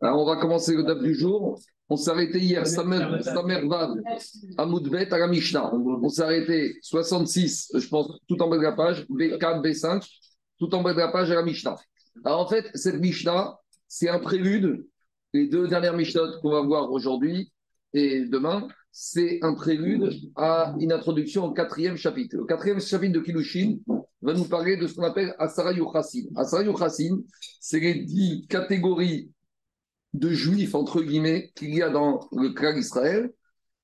Alors, on va commencer le DAF du jour. On s'est arrêté hier, Samer Vav, à Moudbet, à la Mishnah. On s'est arrêté 66, je pense, tout en bas de la page, B4, B5, tout en bas de la page à la Mishnah. Alors, en fait, cette Mishnah, c'est un prélude. Les deux dernières Mishnahs qu'on va voir aujourd'hui et demain, c'est un prélude à une introduction au quatrième chapitre. Le quatrième chapitre de Kilushin va nous parler de ce qu'on appelle Asara Yuchasin. Asara Yuchasin, c'est les dix catégories de juifs, entre guillemets, qu'il y a dans le clan d'Israël,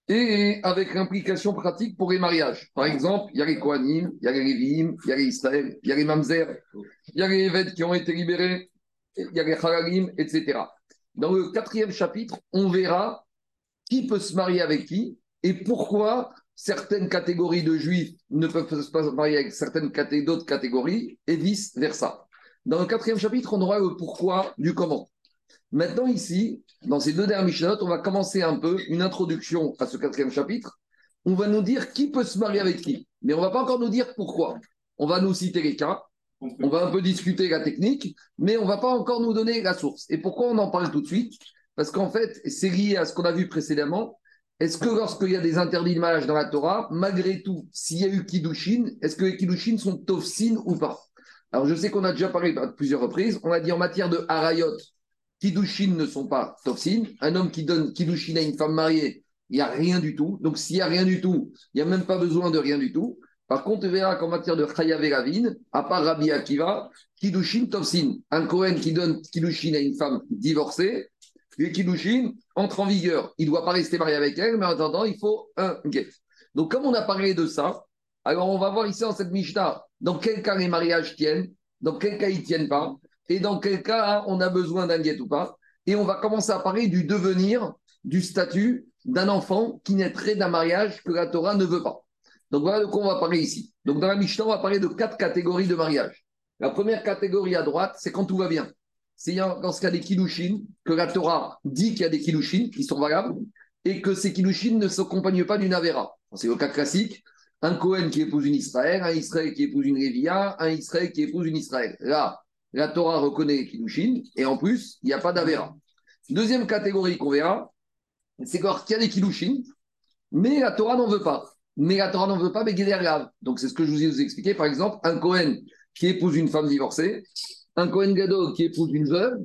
et avec l'implication pratique pour les mariages. Par exemple, il y a les Kohanim, il y a les Lévim, il y a les Israël, il y a les Mamzer, il y a les Évêques qui ont été libérés, il y a les Halalim, etc. Dans le quatrième chapitre, on verra qui peut se marier avec qui et pourquoi certaines catégories de juifs ne peuvent pas se marier avec certaines d'autres catégories et vice-versa. Dans le quatrième chapitre, on aura le pourquoi du comment. Maintenant, ici, dans ces deux dernières Mishnah, on va commencer un peu une introduction à ce quatrième chapitre. On va nous dire qui peut se marier avec qui, mais on ne va pas encore nous dire pourquoi. On va nous citer les cas, on va un peu discuter la technique, mais on ne va pas encore nous donner la source. Et pourquoi on en parle tout de suite? Parce qu'en fait, c'est lié à ce qu'on a vu précédemment. Est-ce que lorsqu'il y a des interdits de mariage dans la Torah, malgré tout, s'il y a eu Kiddushin, est-ce que les Kiddushin sont Tofsin ou pas? Alors je sais qu'on a déjà parlé à plusieurs reprises. On a dit en matière de Harayot, Kiddushin ne sont pas Tofsin. Un homme qui donne Kiddushin à une femme mariée, il n'y a rien du tout. Donc s'il n'y a rien du tout, il n'y a même pas besoin de rien du tout. Par contre, tu verras qu'en matière de Chayav Ravine, à part Rabbi Akiva, Kiddushin Tofsin. Un Kohen qui donne Kiddushin à une femme divorcée, le Kiddushin entre en vigueur. Il ne doit pas rester marié avec elle, mais en attendant, il faut un get. Donc, comme on a parlé de ça, alors on va voir ici dans cette Mishnah dans quel cas les mariages tiennent, dans quel cas ils ne tiennent pas, et dans quel cas on a besoin d'un get ou pas. Et on va commencer à parler du devenir, du statut d'un enfant qui naîtrait d'un mariage que la Torah ne veut pas. Donc voilà de quoi on va parler ici. Donc dans la Mishnah, on va parler de quatre catégories de mariage. La première catégorie à droite, c'est quand tout va bien. C'est dans ce cas des kilushin que la Torah dit qu'il y a des kilushin qui sont valables et que ces kilushin ne s'accompagnent pas d'une avera. C'est le cas classique. Un Cohen qui épouse une Israël, un Israël qui épouse une Lévia, un Israël qui épouse une Israël. Là, la Torah reconnaît les kilushin et en plus, il n'y a pas d'avera. Deuxième catégorie qu'on verra, c'est qu'il y a des kilushin, mais la Torah n'en veut pas. Mais la Torah n'en veut pas, mais grave. Donc c'est ce que je vous ai expliqué. Par exemple, un Cohen qui épouse une femme divorcée, un Cohen Gadol qui épouse une veuve,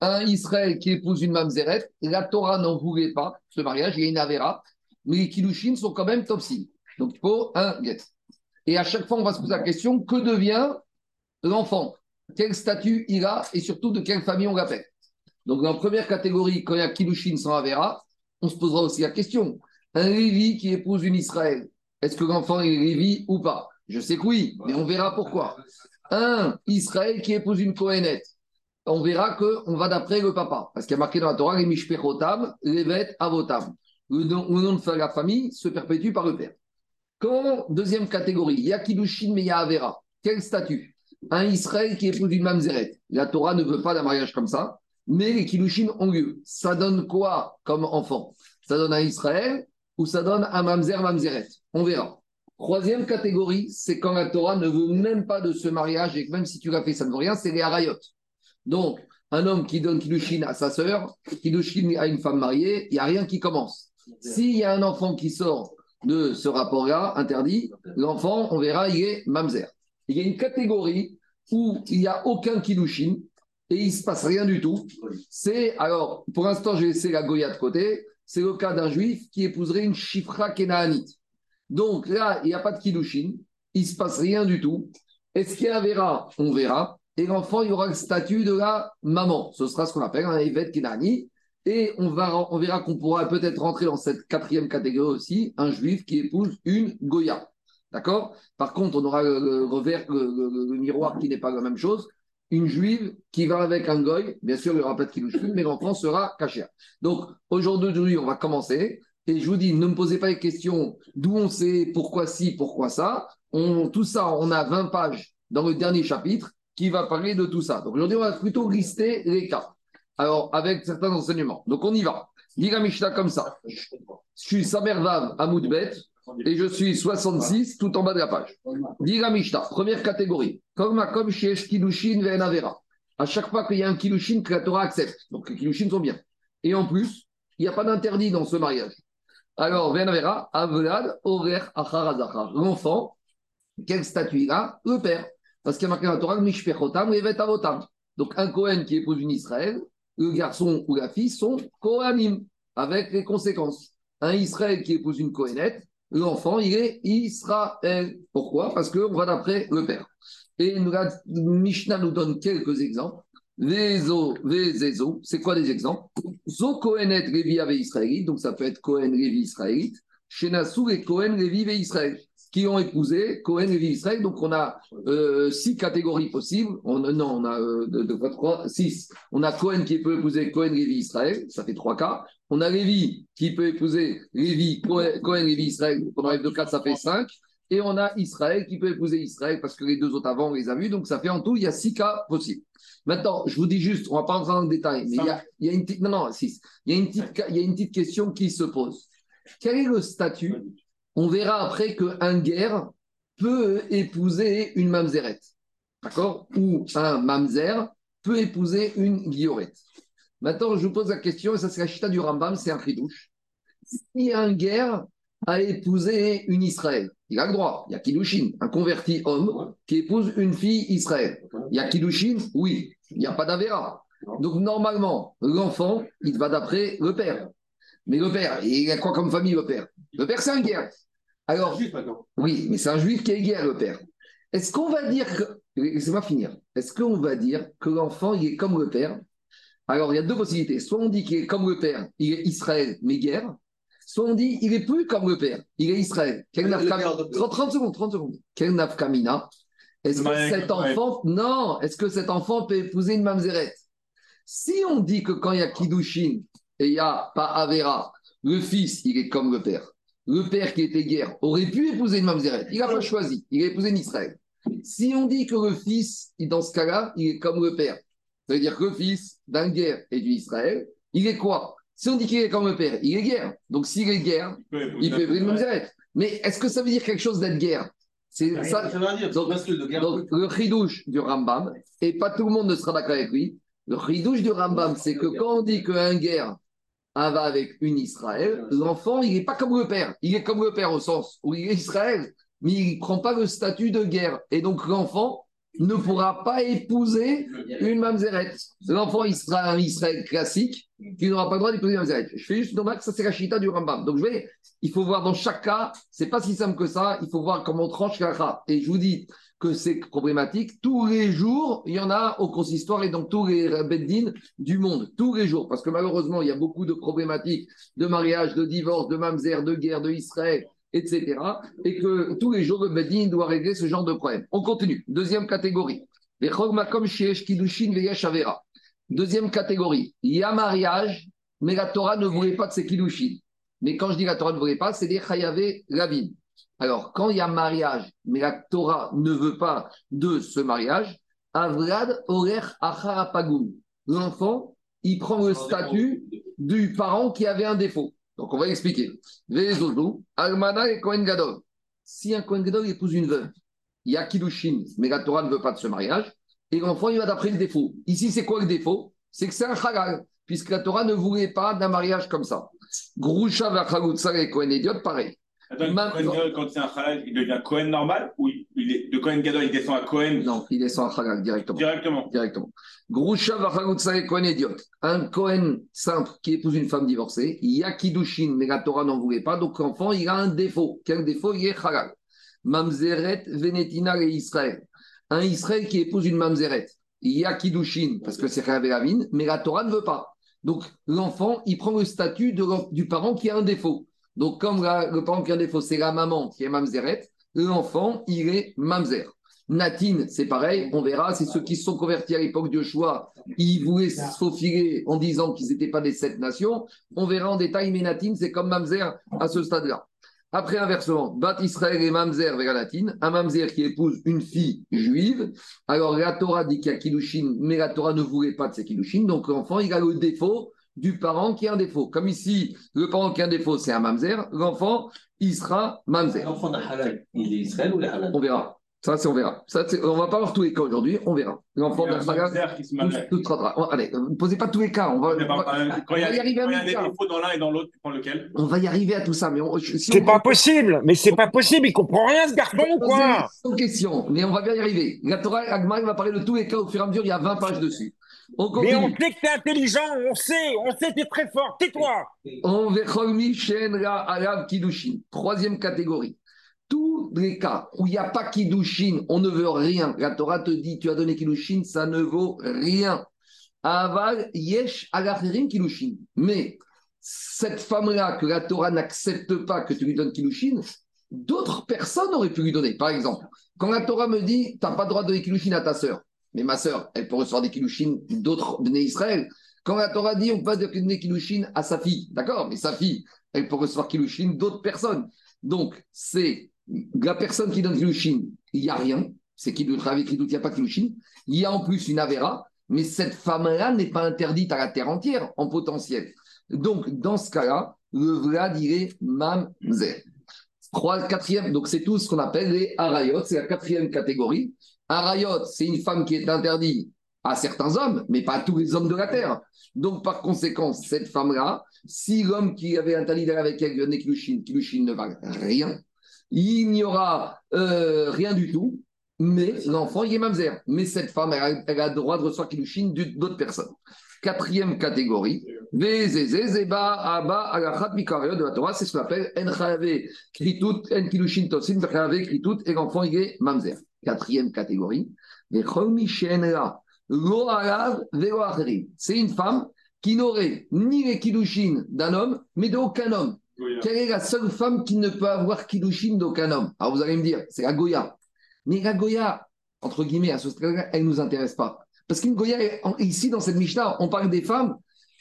un Israël qui épouse une mamzeret, la Torah n'en voulait pas ce mariage, il y a une avera, mais les kilushin sont quand même topsin. Donc il faut un get. Et à chaque fois, on va se poser la question que devient l'enfant? Quel statut il a et surtout de quelle famille on l'appelle Donc dans la première catégorie, quand il y a kilushin sans avera, on se posera aussi la question un Lévi qui épouse une Israël, est-ce que l'enfant est Lévi ou pas? Je sais que oui, mais on verra pourquoi un Israël qui épouse une Kohenet, on verra qu'on va d'après le papa. Parce qu'il y a marqué dans la Torah, les Mishpechotam, Levet Avotam. Le nom, de la famille se perpétue par le père. Quand, deuxième catégorie, il y a Kiddushin, mais il y a Avera. Quel statut? Un Israël qui épouse une Mamzeret. La Torah ne veut pas d'un mariage comme ça, mais les Kiddushin ont lieu. Ça donne quoi comme enfant? Ça donne un Israël ou ça donne un Mamzer Mamzeret On verra. Troisième catégorie, c'est quand la Torah ne veut même pas de ce mariage et que même si tu l'as fait, ça ne vaut rien, c'est les harayot. Donc, un homme qui donne Kiddushin à sa sœur, Kiddushin à une femme mariée, il n'y a rien qui commence. S'il y a un enfant qui sort de ce rapport-là, interdit, l'enfant, on verra, il est mamzer. Il y a une catégorie où il n'y a aucun Kiddushin et il ne se passe rien du tout. C'est, alors, pour l'instant, je vais laisser la Goya de côté, c'est le cas d'un juif qui épouserait une Shifra Kenaanite. Donc là, il n'y a pas de Kiddushin, il ne se passe rien du tout. Est-ce qu'il y a verra On verra. Et l'enfant, il aura le statut de la maman. Ce sera ce qu'on appelle un Evet Kinani. Et on, va, on verra qu'on pourra peut-être rentrer dans cette quatrième catégorie aussi, un juif qui épouse une Goya. D'accord? Par contre, on aura le, revers, le, miroir qui n'est pas la même chose. Une juive qui va avec un goy, bien sûr, il n'y aura pas de kiddushin, mais l'enfant sera caché. Donc, aujourd'hui, on va commencer. Et je vous dis, ne me posez pas les questions d'où on sait, pourquoi ci, pourquoi ça. On, tout ça, on a 20 pages dans le dernier chapitre qui va parler de tout ça. Donc aujourd'hui, on va plutôt lister les cas. Alors, avec certains enseignements. Donc on y va. Dit Mishnah comme ça. Je suis Samervav à Moudbet et je suis 66 tout en bas de la page. Dit Mishnah, première catégorie. Comme comme chez Kiddushin Venavera. à chaque fois qu'il y a un Kilushin que la Torah accepte. Donc les Kilushin sont bien. Et en plus, il n'y a pas d'interdit dans ce mariage. Alors, Venavera, Avlad, Over, Acharazachar. L'enfant, quel statut il a? Le père. Parce qu'il y a marqué dans la Torah, Mishpechotam, Revet Avotam. Donc, un Kohen qui épouse une Israël, le garçon ou la fille sont Kohanim, avec les conséquences. Un Israël qui épouse une Kohenette, l'enfant, il est Israël. Pourquoi? Parce qu'on va d'après le père. Et la Mishnah nous donne quelques exemples. Vezo, c'est quoi des exemples? Zo Kohenet Levi Ave Israélite, donc ça peut être Kohen Levi Israélite, Shenasu et Kohen Levi Ve Israël, qui ont épousé Kohen Levi Israël. Donc on a euh, six catégories possibles. On, non, on a euh, deux, trois, six. On a Kohen qui peut épouser Kohen Levi Israël, ça fait trois cas. On a Levi qui peut épouser Levi, Kohen Levi Israël, pendant les deux cas, ça fait cinq. Et on a Israël qui peut épouser Israël parce que les deux autres avant, on les a vus. Donc ça fait en tout, il y a six cas possibles. Maintenant, je vous dis juste, on ne va pas rentrer dans le détail, mais il y, a, une petite, une petite question qui se pose. Quel est le statut? On verra après qu'un guerre peut épouser une mamzerette. D'accord? Ou un mamzer peut épouser une guillorette. Maintenant, je vous pose la question, et ça c'est la chita du Rambam, c'est un douche. Si un guerre a épousé une Israël, il a le droit. Il y a Kiddushin, un converti homme qui épouse une fille Israël. Il y a Kiddushin, oui. Il n'y a pas d'Avera. Donc normalement, l'enfant, il va d'après le père. Mais le père, il a quoi comme famille le père? Le père, c'est un guerre. Alors, oui, mais c'est un juif qui est guerre, le père. Est-ce qu'on va dire que. Laissez-moi finir. Est-ce qu'on va dire que l'enfant, il est comme le père? Alors, il y a deux possibilités. Soit on dit qu'il est comme le père, il est Israël, mais guerre. Soit on dit, il est plus comme le père, il est Israël. Quel 30, secondes, 30 secondes. Quel nafkamina Est-ce que cet enfant, non, est-ce que cet enfant peut épouser une mamzeret Si on dit que quand il y a Kiddushin et il n'y a pas Avera, le fils, il est comme le père. Le père qui était guerre aurait pu épouser une mamzeret. Il n'a pas choisi, il a épousé une Israël. Si on dit que le fils, dans ce cas-là, il est comme le père, ça veut dire que le fils d'un guerre et du Israël, il est quoi? Si on dit qu'il est comme le père, il est guerre. Donc s'il est guerre, il peut épouser une mamzeret. Mais est-ce que ça veut dire quelque chose d'être guerre? C'est ça, ça veut dire, donc, donc, le chidouche du Rambam, et pas tout le monde ne sera d'accord avec lui, le chidouche du Rambam, c'est que quand on dit qu'un guerre va avec une Israël, l'enfant, il n'est pas comme le père. Il est comme le père au sens où il est Israël, mais il ne prend pas le statut de guerre. Et donc l'enfant, ne pourra pas épouser une mamzeret. L'enfant, il sera un Israël classique qui n'aura pas le droit d'épouser une mamzeret. Je fais juste une que ça c'est la chita du Rambam. Donc je vais, il faut voir dans chaque cas, c'est pas si simple que ça, il faut voir comment on tranche la Et je vous dis que c'est problématique. Tous les jours, il y en a au consistoire et dans tous les beddines du monde. Tous les jours. Parce que malheureusement, il y a beaucoup de problématiques de mariage, de divorce, de mamzer, de guerre, de Israël etc. Et que tous les jours, le Bedin doit régler ce genre de problème. On continue. Deuxième catégorie. Deuxième catégorie. Il y a mariage, mais la Torah ne voulait pas de ces kiddushin. Mais quand je dis la Torah ne voulait pas, c'est des chayavé ravin. Alors, quand il y a mariage, mais la Torah ne veut pas de ce mariage, Avrad Orer Acharapagum. L'enfant, il prend le statut du parent qui avait un défaut. Donc, on va expliquer. Almana et Kohen Gadol. Si un Kohen Gadol épouse une veuve, il y a Kiddushin, mais la Torah ne veut pas de ce mariage, et l'enfant, il va d'après le défaut. Ici, c'est quoi le défaut? C'est que c'est un halal, puisque la Torah ne voulait pas d'un mariage comme ça. Grusha, Vachagutsa et Kohen Idiot, pareil. Attends, Cohen quand c'est un halal, il devient Cohen normal ou il est, de Cohen Gadol, il descend à Cohen? Non, il descend à halal directement. Directement. Directement. Grusha Vachagutsa Cohen idiot. Un Cohen simple qui épouse une femme divorcée, il y a Kiddushin, mais la Torah n'en voulait pas, donc l'enfant, il a un défaut. Quel défaut? Il est halal. Mamzeret, Venetina et Israël. Un Israël qui épouse une Mamzeret, il y a Kiddushin, parce que c'est Ravine, mais la Torah ne veut pas. Donc l'enfant, il prend le statut de, du parent qui a un défaut. Donc, comme le parent qui a un défaut, c'est la maman qui est mamzeret, l'enfant, il est mamzer. Natine, c'est pareil, on verra, c'est ceux qui se sont convertis à l'époque de choix, ils voulaient se faufiler en disant qu'ils n'étaient pas des sept nations. On verra en détail, mais Natine, c'est comme mamzer à ce stade-là. Après inversement, Bat Israël et Mamzer vers Natine, un Mamzer qui épouse une fille juive. Alors la Torah dit qu'il y a Kiddushin, mais la Torah ne voulait pas de ces Kiddushin, donc l'enfant il a le défaut du parent qui a un défaut. Comme ici, le parent qui a un défaut, c'est un mamzer, l'enfant, il sera mamzer. L'enfant d'un halal, il est Israël ou halal? On verra. Ça, c'est on verra. Ça, on va pas voir tous les cas aujourd'hui, on verra. L'enfant Il y a un mamzer qui se tout, tout sera- Allez, ne posez pas tous les cas. On va, Mais on va- euh, y on va y a arriver à quand il y a mille des cas. défauts dans l'un et dans l'autre, tu prends lequel? On va y arriver à tout ça. Mais on- si C'est on- pas possible, mais c'est pas possible, il comprend rien ce garçon ou quoi? Sans question, mais on va bien y arriver. La Torah, Agmar, il va parler de tous les cas au fur et à mesure, il y a 20 pages dessus. On Mais on sait que t'es intelligent, on sait, on sait que t'es très fort, tais-toi On vechol shen ra alav kiddushin. Troisième catégorie. Tous les cas où il n'y a pas kiddushin, on ne veut rien. La Torah te dit, tu as donné kiddushin, ça ne vaut rien. Aval yesh alacherim kiddushin. Mais cette femme-là que la Torah n'accepte pas que tu lui donnes kiddushin, d'autres personnes auraient pu lui donner. Par exemple, quand la Torah me dit, tu n'as pas le droit de donner kiddushin à ta sœur, mais ma sœur, elle peut recevoir des kiddushin d'autres béné Israël. Quand la Torah dit, on peut donner kiddushin à sa fille, d'accord, mais sa fille, elle peut recevoir kiddushin d'autres personnes. Donc, c'est la personne qui donne kiddushin, il n'y a rien, c'est qui doit travailler il n'y a pas kiddushin. Il y a en plus une avéra, mais cette femme-là n'est pas interdite à la terre entière en potentiel. Donc, dans ce cas-là, le Vlad, il mamzer. Trois, quatrième, donc c'est tout ce qu'on appelle les arayot, c'est la quatrième catégorie. Arayot, c'est une femme qui est interdite à certains hommes, mais pas à tous les hommes de la terre. Donc, par conséquent, cette femme-là, si l'homme qui avait interdit d'aller avec elle venait Kilushin, Kilushin ne valent rien, il n'y aura euh, rien du tout, mais l'enfant, il est mamzer. Mais cette femme, elle a, le droit de recevoir Kilushin d'autres personnes. Quatrième catégorie, de la Torah, c'est ce qu'on appelle En Kilushin Tosin, et l'enfant, il est mamzer. Quatrième catégorie. C'est une femme qui n'aurait ni les Kilushin d'un homme, mais d'aucun homme. Quelle est la seule femme qui ne peut avoir Kiddushin d'aucun homme? Alors vous allez me dire, c'est la Goya. Mais la Goya, entre guillemets, à ce stade-là, elle ne nous intéresse pas. Parce qu'une Goya, ici dans cette Mishnah, on parle des femmes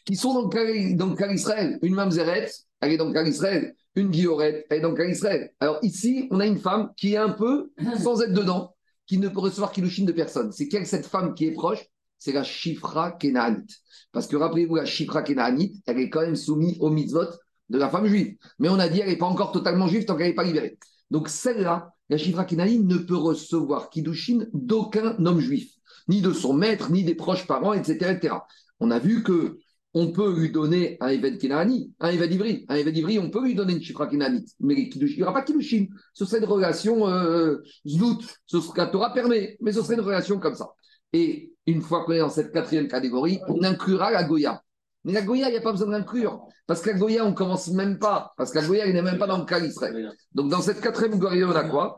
qui sont dans le cas, dans le cas d'Israël. Une Mamzeret, elle est dans le cas d'Israël. Une Guilloret, elle est dans le cas d'Israël. Alors ici, on a une femme qui est un peu, sans être dedans, qui ne peut recevoir Kiddushin de personne. C'est quelle cette femme qui est proche? C'est la Shifra Kenaanite. Parce que rappelez-vous, la Shifra Kenaanite, elle est quand même soumise au mitzvot de la femme juive. Mais on a dit, elle n'est pas encore totalement juive tant qu'elle n'est pas libérée. Donc celle-là, la Shifra Kenaanite ne peut recevoir Kiddushin d'aucun homme juif, ni de son maître, ni des proches parents, etc. etc. On a vu que on peut lui donner un Eved Kenaani, un Eved Ivri. Un Eved Ivri, on peut lui donner une Shifra Kenaanite. Mais les il n'y aura pas de Kiddushin. Ce serait une relation euh. Ce serait, la permet, mais ce serait une relation comme ça. Et une fois qu'on est dans cette quatrième catégorie, on inclura la Goya. Mais la Goya, il n'y a pas besoin d'inclure. Parce que la Goya, on ne commence même pas. Parce que la Goya, il n'est même pas dans le cas d'Israël. Donc, dans cette quatrième catégorie, on a quoi?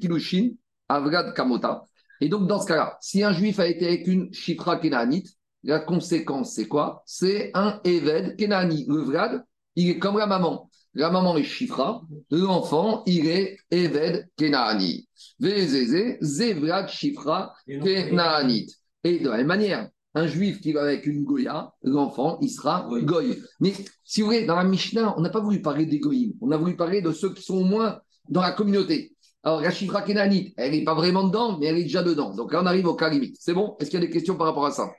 Kilushin, Avrad, Kamota. Et donc, dans ce cas-là, si un juif a été avec une Shifra Kenaanite, la conséquence, c'est quoi? C'est un Eved Kenaani. Le Vrad, il est comme la maman. La maman est Shifra, l'enfant, il est Eved Kenaani. Vezeze, Zevrad Shifra Kenaanite. Et de la même manière, un juif qui va avec une Goya, l'enfant, il sera Goy. Mais si vous voulez, dans la Mishnah, on n'a pas voulu parler des Goyim, on a voulu parler de ceux qui sont au moins dans la communauté. Alors, la Shifra Kenanite, elle n'est pas vraiment dedans, mais elle est déjà dedans. Donc là, on arrive au cas limite. C'est bon? Est-ce qu'il y a des questions par rapport à ça?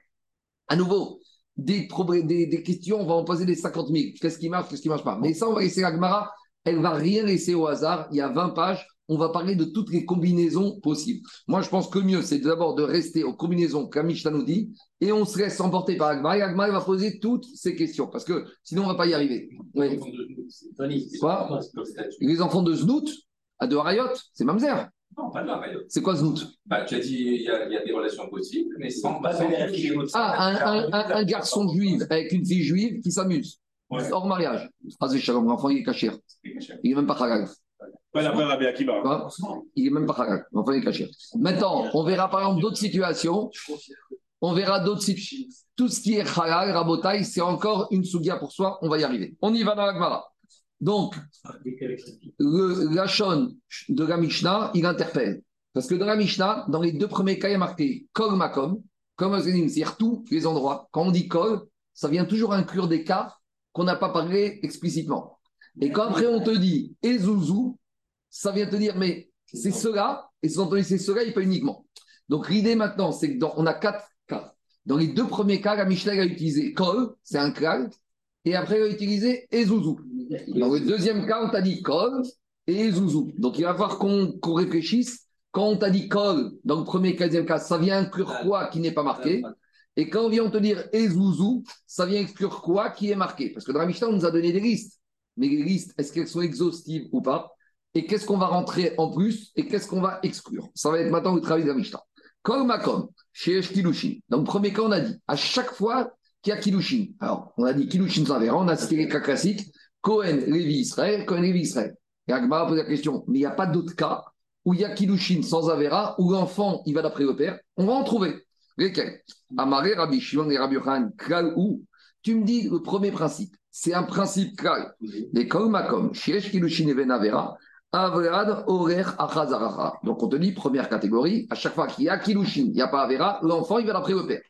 À nouveau, des, problèmes- des, des questions, on va en poser des 50 000. Qu'est-ce qui marche, qu'est-ce qui ne marche pas Mais ça, on va laisser la Gemara. Elle ne va rien laisser au hasard. Il y a 20 pages. On va parler de toutes les combinaisons possibles. Moi, je pense que mieux, c'est d'abord de rester aux combinaisons que Mishnah nous dit et on se laisse emporter par Agmar. Et Agmar va poser toutes ces questions parce que sinon, on ne va pas y arriver. Oui. Quoi? Les enfants de Znout, à de Harayot, c'est Mamzer. Non, pas de la rayon. C'est quoi Znout Bah, tu as dit il y, a, il y a des relations possibles, mais sans Pas sans-. Ah, un, un- un- un garçon juif avec une fille juive qui s'amuse. Ouais. Hors mariage. Phrase de Shalom, l'enfant, il est caché. Il n'est même pas halal. Pas d'après Rabbi Akiba. Quoi Il n'est même pas halal. L'enfant, il est caché. Maintenant, on verra par exemple d'autres situations. On verra d'autres situations. Tout ce qui est halal, rabotaille, c'est encore une sougia pour soi. On va y arriver. On y va dans la Gemara. Donc, le Lachon de la Mishnah, il interpelle. Parce que dans la Mishnah, dans les deux premiers cas, il y a marqué Kol Makom, comme c'est-à-dire tous les endroits. Quand on dit Kol, ça vient toujours inclure des cas qu'on n'a pas parlé explicitement. Et quand après on te dit Ezouzou, ça vient te dire, mais c'est cela, et sous-entendu c'est cela, et pas uniquement. Donc l'idée maintenant, c'est que dans, on a quatre cas. Dans les deux premiers cas, la Mishnah a utilisé Kol, c'est un klal, et après elle a utilisé Ezouzou. Dans le deuxième cas, on t'a dit Kol, et Zouzou. Donc il va falloir qu'on réfléchisse. Quand on t'a dit Kol, dans le premier, quinzième cas, ça vient inclure quoi qui n'est pas marqué? Et quand on vient te dire Ezouzou, ça vient exclure quoi qui est marqué? Parce que dans la on nous a donné des listes. Mais les listes, est-ce qu'elles sont exhaustives ou pas? Et qu'est-ce qu'on va rentrer en plus Et qu'est-ce qu'on va exclure? Ça va être maintenant le travail de la Mishnah. Kol Makom, chez Kilushin. Dans le premier cas, on a dit à chaque fois qu'il y a Kilushin. Alors, on a dit Kilushin sans verra, on a cité les cas classiques Cohen, Lévi, Israël, Cohen, Lévi, Israël. Et Agmara pose la question, mais il n'y a pas d'autres cas où il y a Kilushin sans Avera, où l'enfant, il va d'après le père On va en trouver. Lesquels? Amaré, Rabbi Shimon et Rabbi ou? Tu me dis le premier principe, c'est un principe Shiesh Kilushin Ben. Donc on te dit, première catégorie, à chaque fois qu'il y a Kilushin, il n'y a pas Avera, l'enfant, il va d'après le père.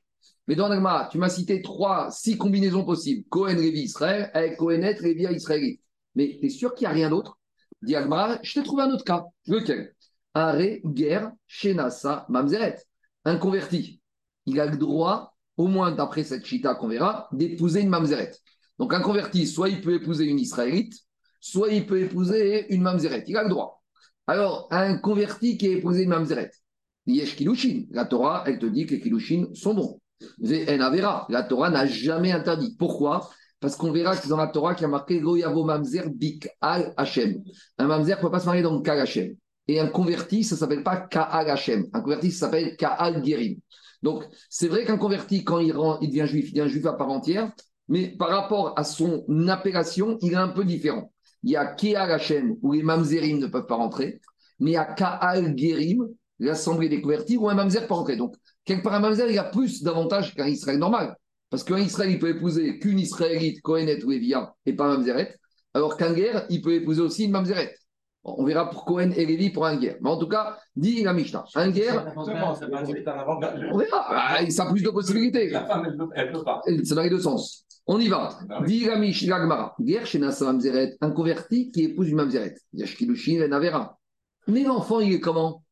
Mais dans l'Agma, tu m'as cité trois, six combinaisons possibles. Cohen, Lévi, Israël, avec Cohenet, Lévi, Israélite. Mais tu es sûr qu'il n'y a rien d'autre? Dit je t'ai trouvé un autre cas. Lequel Aré, guerre, Shenasa, Mamzeret. Un converti. Il a le droit, au moins d'après cette chita qu'on verra, d'épouser une Mamzeret. Donc un converti, soit il peut épouser une Israélite, soit il peut épouser une Mamzeret. Il a le droit. Alors, un converti qui a épousé une Mamzeret, Yesh Kilushin. La Torah, elle te dit que les Kilushin sont bons. La Torah n'a jamais interdit. Pourquoi? Parce qu'on verra que dans la Torah, qu'il y a marqué Goyavo Mamzer Bik Al Hashem. Un Mamzer ne peut pas se marier dans Kal Hashem. Et un converti, ça ne s'appelle pas Ka'al Hashem. Un converti, ça s'appelle Ka'al Gerim. Donc, c'est vrai qu'un converti, quand il devient juif, il devient juif à part entière, mais par rapport à son appellation, il est un peu différent. Il y a Ka'al Hashem, où les Mamzerim ne peuvent pas rentrer, mais il y a Ka'al Gerim, l'assemblée des convertis, où un Mamzer peut rentrer. Donc, quelque part, un Mamzer, il a plus d'avantages qu'un Israël normal. Parce qu'un Israël, il peut épouser qu'une Israélite, Kohenet ou Evia, et pas Mamzeret, alors qu'un guerre, il peut épouser aussi une Mamzeret. On verra pour Cohen et Lévi pour un guerre. Mais en tout cas, dit la Mishnah. Un guerre, on verra. Ah, ça a plus de possibilités. La femme, elle peut, pas. Ça les deux sens. On y va. Dit la Mishnah Gemara. Guerre chez Nassa Mamzeret, un converti qui épouse une Mamzeret. Yashkilushin et Navera. Mais l'enfant, il est comment?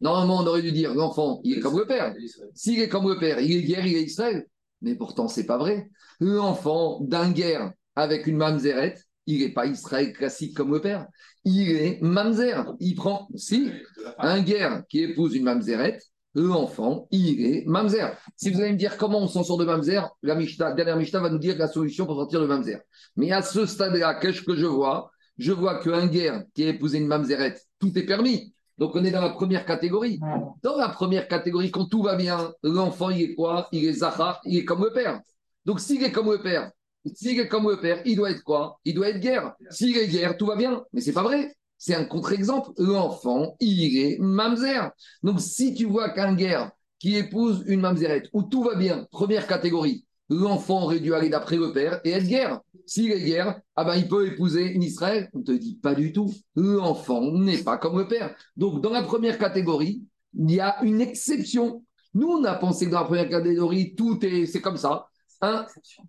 Normalement, on aurait dû dire l'enfant, il est comme le père. S'il est comme le père, il est guerre, il est Israël. Mais pourtant, c'est pas vrai. L'enfant d'un guerre avec une Mamzeret, il n'est pas Israël classique comme le père. Il est Mamzer. Il prend, si, un guerre qui épouse une Mamzeret, l'enfant, il est Mamzer. Si vous allez me dire comment on s'en sort de Mamzer, la dernière Mishnah va nous dire la solution pour sortir de Mamzer. Mais à ce stade-là, qu'est-ce que je vois? Je vois qu'un guerre qui a épousé une Mamzeret, tout est permis. Donc on est dans la première catégorie. Dans la première catégorie, quand tout va bien, l'enfant, il est quoi? Il est Zahar, il est comme le père. Donc s'il est comme le père, s'il est comme le père, il doit être quoi? Il doit être guerre. S'il est guerre, tout va bien. Mais c'est pas vrai. C'est un contre-exemple. L'enfant, il est mamzer. Donc si tu vois qu'un guerre qui épouse une mamzerette, où tout va bien, première catégorie, l'enfant aurait dû aller d'après le père et être guerre. S'il est guerre, ah ben il peut épouser une Israël. On te dit pas du tout. L'enfant n'est pas comme le père. Donc dans la première catégorie, il y a une exception. Nous, on a pensé que dans la première catégorie, tout est, c'est comme ça. Un,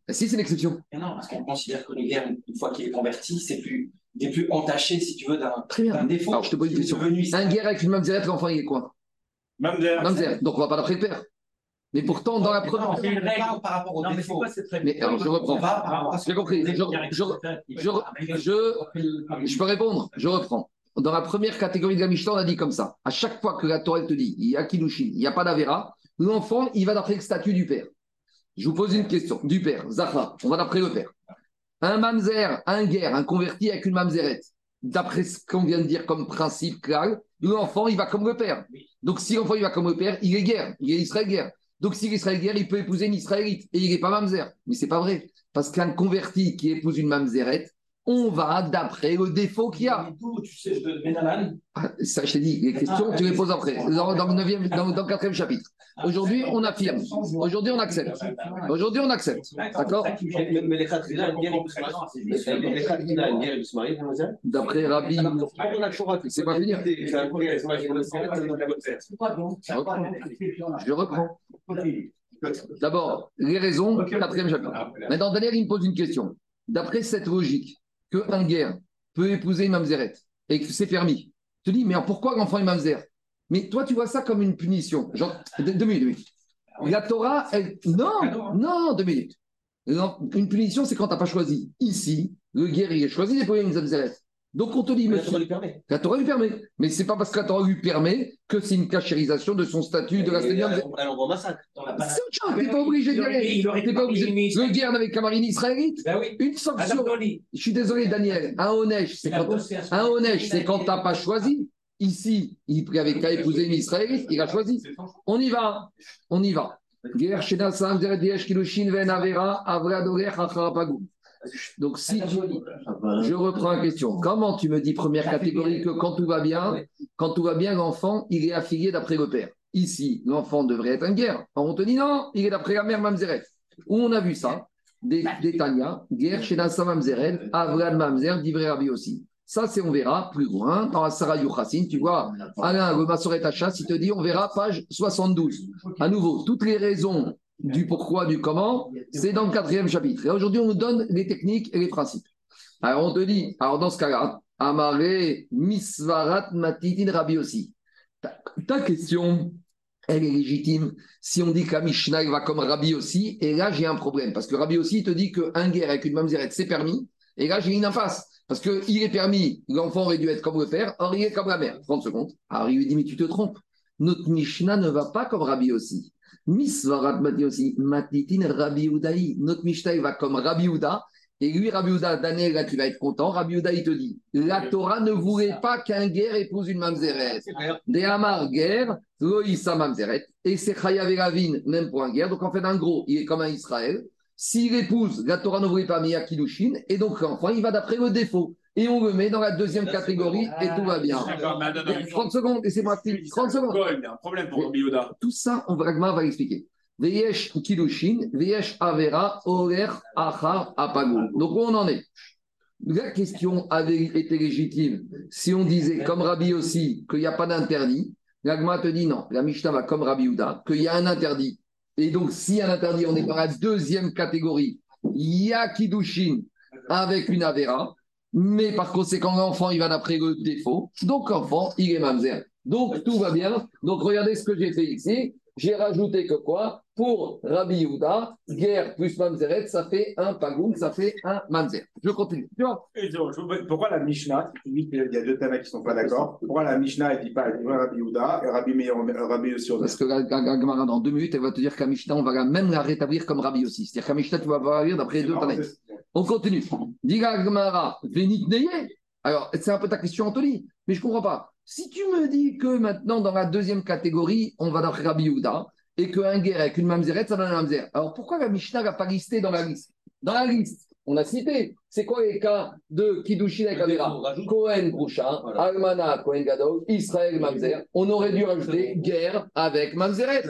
si c'est une exception. Mais non, parce qu'on considère que le guerre, une fois qu'il est converti, c'est plus, il est plus entaché, si tu veux, d'un Très bien. d'un défaut. Alors je te pose une question. devenu Un guerre avec une mamzerette, l'enfant il est quoi? Mamzer. Mamzer. Donc on va pas d'après le père. Mais pourtant, dans la première. Non, on parle par rapport au Non, mais c'est défaut. quoi cette règle Mais alors, je reprends. J'ai compris. Je, je, je, je, je peux répondre. Je reprends. Dans la première catégorie de la Mishnah, on a dit comme ça. À chaque fois que la Torah te dit, il y a Kilushin, il n'y a pas d'Avera, l'enfant, il va d'après le statut du père. Je vous pose une question. Du père, Zahra, on va d'après le père. Un mamzer, un guerre, un converti avec une mamzerette. D'après ce qu'on vient de dire comme principe clair, l'enfant, il va comme le père. Donc, si l'enfant, il va comme le père, il est guerre, il est Israël guerre. Donc, s'il est Israël guerre, il peut épouser une Israélite et il n'est pas mamzer. Mais c'est pas vrai. Parce qu'un converti qui épouse une mamzerette, on va d'après le défaut qu'il y a. Mais d'où tu sais de Benalan Ah, Ça, je t'ai dit, les questions, tu les poses après, dans, dans le, neuvième, dans, dans le quatrième chapitre. Aujourd'hui, on affirme. Aujourd'hui, on accepte. Aujourd'hui, on accepte. D'accord D'après Rabbi. C'est pas fini. Je reprends. D'abord, les raisons, quatrième chapitre. Maintenant, Daniel, il me pose une question. D'après cette logique, qu'un guerre peut épouser une mamzerette et que c'est permis, tu te dis, mais alors pourquoi l'enfant est mamzer? Mais toi, tu vois ça comme une punition. Genre, deux, minutes, deux minutes. La Torah, elle... non, non, deux minutes. Une punition, c'est quand tu n'as pas choisi. Ici, le guerrier choisit d'épouser une mamzerette. Donc on te dit, Mais la monsieur, Torah lui permet. la Torah lui permet. Mais c'est pas parce que la Torah lui permet que c'est une cachérisation de son statut de la Seigneur. Elle envoie massacre. C'est autre chose, t'es pas obligé d'y aller. T'es pas obligé. Le guerre avec la marine israélite, Ben oui. une sanction. Je suis désolé, Daniel. Un Onesh, c'est La quand, un Onesh, c'est quand t'as pas choisi. Ici, il avait qu'à épouser une Israélite, il a choisi. On y va. On y va. Guerre chez Nassam, Zeret Yesh, Kilushin, Ven Avera, Avra Dorer, Chachara Pagou. Donc, si tu- je reprends la question. Comment tu me dis, première catégorie, que quand tout va bien, quand tout va bien, l'enfant, il est affilié d'après le père Ici, l'enfant devrait être un guerre. On te dit non, il est d'après la mère Mamzeret. Où on a vu ça Des, des Tanya, guerre chez Nassam Mamzeret, Avra Mamzer, d'Ivré Rabbi aussi. Ça, c'est, on verra plus loin, dans la Sarah Yuchassin, tu vois, Alain, le Massoret Achat, il te dit, on verra page 72. À nouveau, toutes les raisons du pourquoi, du comment, c'est dans le quatrième chapitre. Et aujourd'hui, on nous donne les techniques et les principes. Alors, on te dit, alors dans ce cas-là, Amaré, Misvarat, Matitin, Rabbi aussi. Ta, question, elle est légitime. Si on dit que la Mishnah va comme Rabbi aussi, et là, j'ai un problème. Parce que Rabbi aussi te dit qu'un guerre avec une mamzeret, c'est permis. Et là, j'ai une impasse. Parce qu'il est permis, l'enfant aurait dû être comme le père, or il est comme la mère. 30 secondes. Alors il lui dit, mais tu te trompes. Notre Mishnah ne va pas comme Rabbi aussi. Misvarat Mati aussi, Matitin Rabbi Udaï. Notre Mishnah, va comme Rabbi Uda. Et lui, Rabbi Uda, Daniel, là, tu vas être content. Rabbi Uda, il te dit, la Torah ne voulait pas qu'un guerre épouse une mamzeret. Des Hamar guerre, Loïsa mamzeret. Et c'est Chayav et Ravine, même pour un guerre. Donc en fait, en gros, il est comme un Israël. S'il épouse, la Torah ne voulait pas Kiddushin, et donc l'enfant, il va d'après le défaut. Et on le met dans la deuxième catégorie, et tout va bien. D'accord, mais attends, attends, 30 secondes, laissez-moi finir. 30 secondes. Il y a un problème pour Rabbi Yehuda. Tout ça, on va, l'expliquer. Veyesh Veyesh Avera, Achar, Apagou. Donc où on en est? La question avait été légitime si on disait, comme Rabbi aussi, qu'il n'y a pas d'interdit. L'Agma te dit non, la Mishnah va comme Rabbi Houda, qu'il y a un interdit. Et donc, s'il y a un interdit, on est dans la deuxième catégorie. Il y a Kiddushin avec une Avera, mais par conséquent, l'enfant, il va d'après le défaut. Donc, l'enfant, il est mamzer. Donc, tout va bien. Donc, regardez ce que j'ai fait ici. J'ai rajouté que quoi? Pour Rabbi Yehuda, guerre plus mamzeret, ça fait un pagoum, ça fait un mamzer. Je continue. Tu vois? Pourquoi la Mishnah, qu'il y a deux Tana qui ne sont pas d'accord, pourquoi la Mishnah ne dit pas elle Rabbi Yehuda et Rabbi Meir, Rabbi aussi Parce que la, la- la Gemara, dans deux minutes, elle va te dire qu'à Mishnah, on va la- même la rétablir comme Rabbi aussi. C'est-à-dire qu'à Mishnah, tu vas voir d'après les deux Tanaïs. On continue. Diga Neye. Alors, c'est un peu ta question, Anthony, mais je ne comprends pas. Si tu me dis que maintenant, dans la deuxième catégorie, on va d'après Rabbi Yehuda, et qu'un guerre avec une mamzeret, ça donne un mamzer. Alors, pourquoi la Mishnah n'a pas listé dans la liste? Dans la liste, on a cité. C'est quoi les cas de Kiddushin avec Avera On rajoute. Cohen Groucha, Voilà. Almana Cohen Gadol, Israël Mamzer. On aurait dû rajouter guerre avec Mamzeret.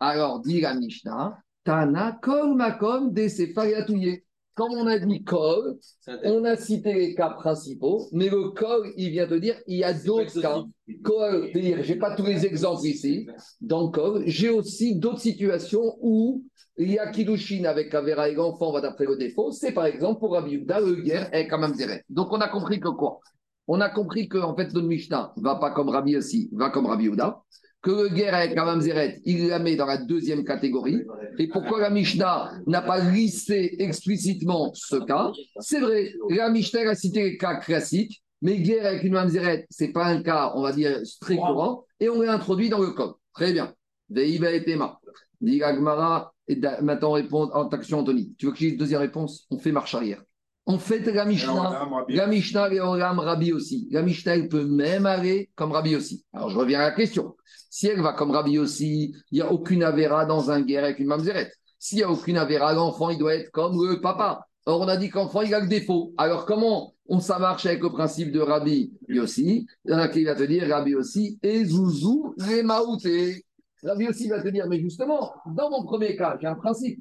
Alors, dit la Mishnah, Tana Kol Makom de Sefariatouye. Comme on a dit Kol, on a cité les cas principaux, mais le Kol, il vient te dire, il y a d'autres cas. Kol, c'est-à-dire, j'ai pas tous les exemples ici. Dans Kol, j'ai aussi d'autres situations où il y a Kiddushin avec Avera et l'enfant va d'après le défaut. C'est par exemple pour Rabbi Yehuda, le guerre est quand même Zeret. Donc on a compris que quoi? On a compris que en fait, notre Mishnah va pas comme Rabbi aussi, va comme Rabbi Yehuda. Que le guerre avec Zeret, il la met dans la deuxième catégorie. Et pourquoi la Mishnah n'a pas listé explicitement ce cas? C'est vrai, la Mishnah a cité les cas classiques, mais guerre avec une mamzeret, ce n'est pas un cas, on va dire, très courant, et on l'a introduit dans le code. Très bien. Veiba et Tema. Dit la Gemara, et maintenant répond en taction Anthony. Tu veux que j'ai une deuxième réponse? On fait marche arrière. On fait la Mishnah. La Mishnah et Olam Rabbi aussi. La Mishnah, elle peut même aller comme Rabbi aussi. Alors, je reviens à la question. Si elle va comme Rabbi aussi, il n'y a aucune avéra dans un guerre avec une mamzeret. S'il n'y a aucune avéra, l'enfant, il doit être comme le papa. Or, on a dit qu'enfant, il a le défaut. Alors, comment on ça marche avec le principe de Rabbi aussi? Il y en a qui va te dire Rabbi aussi et Zouzou, les Maouté. Rabbi aussi va te dire, mais justement, dans mon premier cas, j'ai un principe.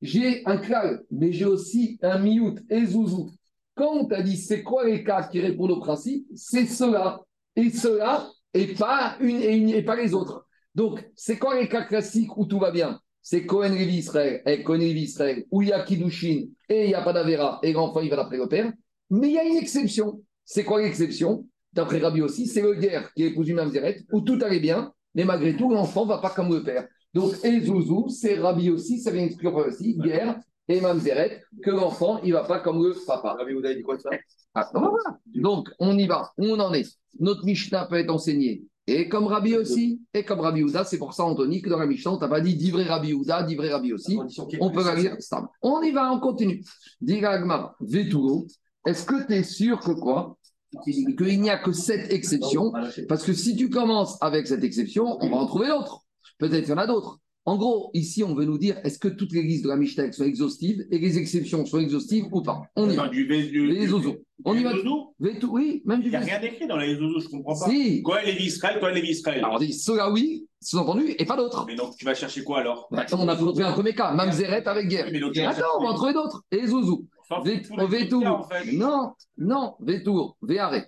J'ai un klal, mais j'ai aussi un miout et zouzou. Quand on t'a dit c'est quoi les cas qui répondent au principe, c'est cela et cela et pas une et, pas les autres. Donc, c'est quoi les cas classiques où tout va bien? C'est Cohen Lévi Israël et Cohen Lévi Israël où il y a Kiddushin et il n'y a pas d'Avera et l'enfant il va d'après le père. Mais il y a une exception. C'est quoi l'exception? D'après Rabbi aussi, c'est le guerre qui épouse une mamzeret où tout allait bien, mais malgré tout, l'enfant va pas comme le père. Donc, Ezouzou, c'est Rabbi aussi, ça vient exclure aussi, guerre et Mamzeret, que l'enfant, il ne va pas comme le papa. Rabbi Houda, il dit quoi de ça? Ah, va voir. Donc, on y va. On en est Notre Mishnah peut être enseigné. Et comme Rabbi aussi, et comme Rabbi Houda, c'est pour ça, Anthony, que dans la Mishnah, on t'a pas dit d'ivré Rabbi Houda, d'ivré Rabbi aussi. On peut la lire. On y va, on continue. Diga Agmara, Veturo, est-ce que tu es sûr que quoi? Qu'il n'y a que cette exception Parce que si tu commences avec cette exception, on va en trouver d'autres. Peut-être qu'il y en a d'autres. En gros, ici, on veut nous dire est-ce que toutes les listes de la Mishnah sont exhaustives et les exceptions sont exhaustives ou pas? On y va. Du, Les zozos. On y va. zouzous oui, même du Il n'y a rien d'écrit dans les zouzous, je comprends pas. Si. Quoi, Lévi Israël, quoi, Lévi Israël Alors on dit cela oui, sous-entendu, et pas d'autres. Mais donc, tu vas chercher quoi alors? Bah, on a trouvé un premier cas, Mamzeret avec guerre. Attends, on va en trouver d'autres. Et les fait. Non, non, Vétour, Véaré.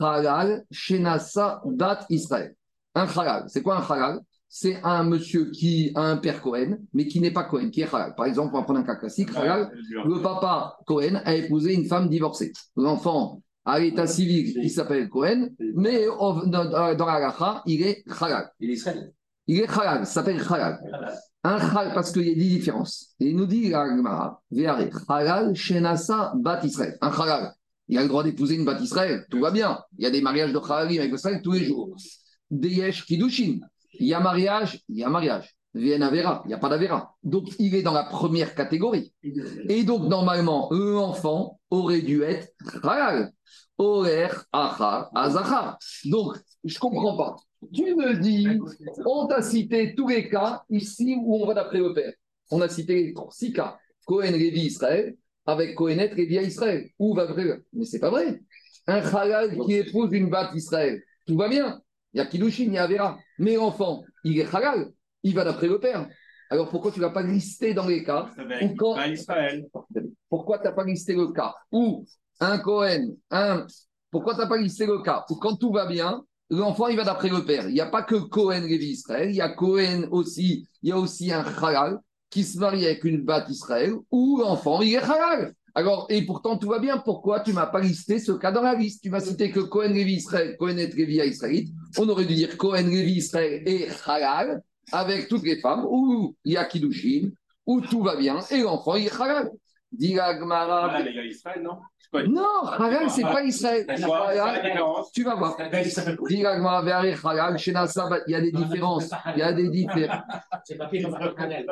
Halal, Shenasa, Dat, Israël. Un halal. C'est quoi un halal C'est un monsieur qui a un père Cohen, mais qui n'est pas Cohen, qui est halal. Par exemple, on va prendre un cas classique. Halal, le papa Cohen a épousé une femme divorcée. L'enfant à l'état civil, il s'appelle Cohen, mais dans, dans la il est halal. Il est Israël. Il est halal, s'appelle halal. Un halal, parce qu'il y a des différences. Et il nous dit halal, shenasa, bat Israël. Un halal, il a le droit d'épouser une bat Israël, tout va bien. Il y a des mariages de halalim avec Israël tous les jours. Deyesh Kiddushin, il y a mariage, il y a mariage. Vienne Avera, il n'y a pas d'Avera. Donc il est dans la première catégorie. Et donc normalement, l'enfant aurait dû être halal. Orer, achar, azachar. Donc, je comprends pas. Tu me dis, on t'a cité tous les cas ici où on va d'après le père. On a cité six cas. Cohen, Lévi, Israël, avec Cohenet, Lévi, Israël. Où va vrai? Mais c'est pas vrai. Un halal qui épouse une batte Israël, tout va bien. Il y a Kiddushin, il y a Avera. Mais l'enfant, il est halal. Il va d'après le père. Alors pourquoi tu ne l'as pas listé dans les cas Ou quand- pourquoi tu n'as pas listé le cas où un Cohen, un... pourquoi tu n'as pas listé le cas où quand tout va bien, l'enfant il va d'après le père? Il n'y a pas que Cohen Lévi Israël, il y a Cohen aussi, il y a aussi un halal qui se marie avec une batte Israël où l'enfant il est halal. Alors, et pourtant tout va bien, pourquoi tu m'as pas listé ce cas dans la liste? Tu m'as cité que Cohen Lévi Israël, Cohen et Lévi Israélite. On aurait dû dire Cohen Lévi Israël et halal avec toutes les femmes. Où il y où tout va bien. Et l'enfant il est halal. Dit gars, Israël, non? Quoi non, halal, c'est pas Israël. Tu vas voir. Il Shenasa, il y a des différences. Il y a des différences.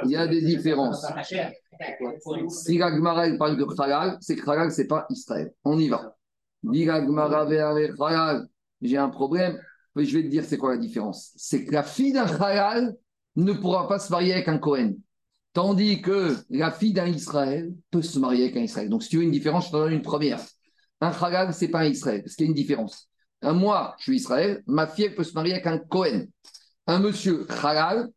Il y a des différences. Si la Gemara parle de halal, c'est que halal, c'est pas Israël. On y va. J'ai un problème. Je vais te dire c'est quoi la différence. C'est que la fille d'un halal ne pourra pas se marier avec un Cohen. Tandis que la fille d'un Israël peut se marier avec un Israël. Donc, si tu veux une différence, je t'en donne une première. Un halal, c'est pas un Israël, parce qu'il y a une différence. Un moi, je suis Israël, ma fille, peut se marier avec un Cohen. Un monsieur halal,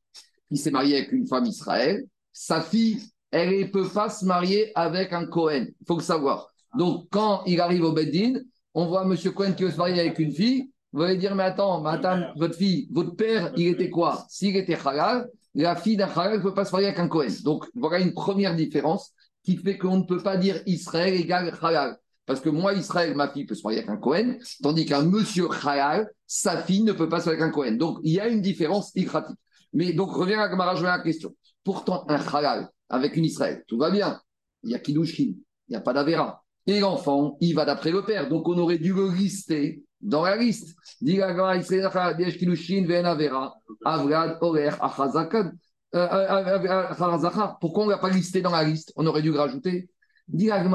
qui s'est marié avec une femme Israël, sa fille, elle ne peut pas se marier avec un Cohen. Il faut le savoir. Donc, quand il arrive au Beddin, on voit monsieur Cohen qui veut se marier avec une fille, vous allez dire, mais attends, madame, votre fille, votre père, il était quoi? S'il était halal, la fille d'un halal ne peut pas se marier avec un Cohen. Donc, voilà une première différence qui fait qu'on ne peut pas dire Israël égale halal. Parce que moi, Israël, ma fille peut se marier avec un Cohen, tandis qu'un monsieur halal, sa fille ne peut pas se marier avec un Cohen. Donc, il y a une différence ikratique. Mais donc, reviens à Gamara, je à la question. Pourtant, un halal avec une Israël, tout va bien. Il y a Kiddushin, il n'y a pas d'Avera. Et l'enfant, il va d'après le père. Donc, on aurait dû le lister dans la liste. Pourquoi on ne l'a pas listé dans la liste? On aurait dû rajouter. Ben.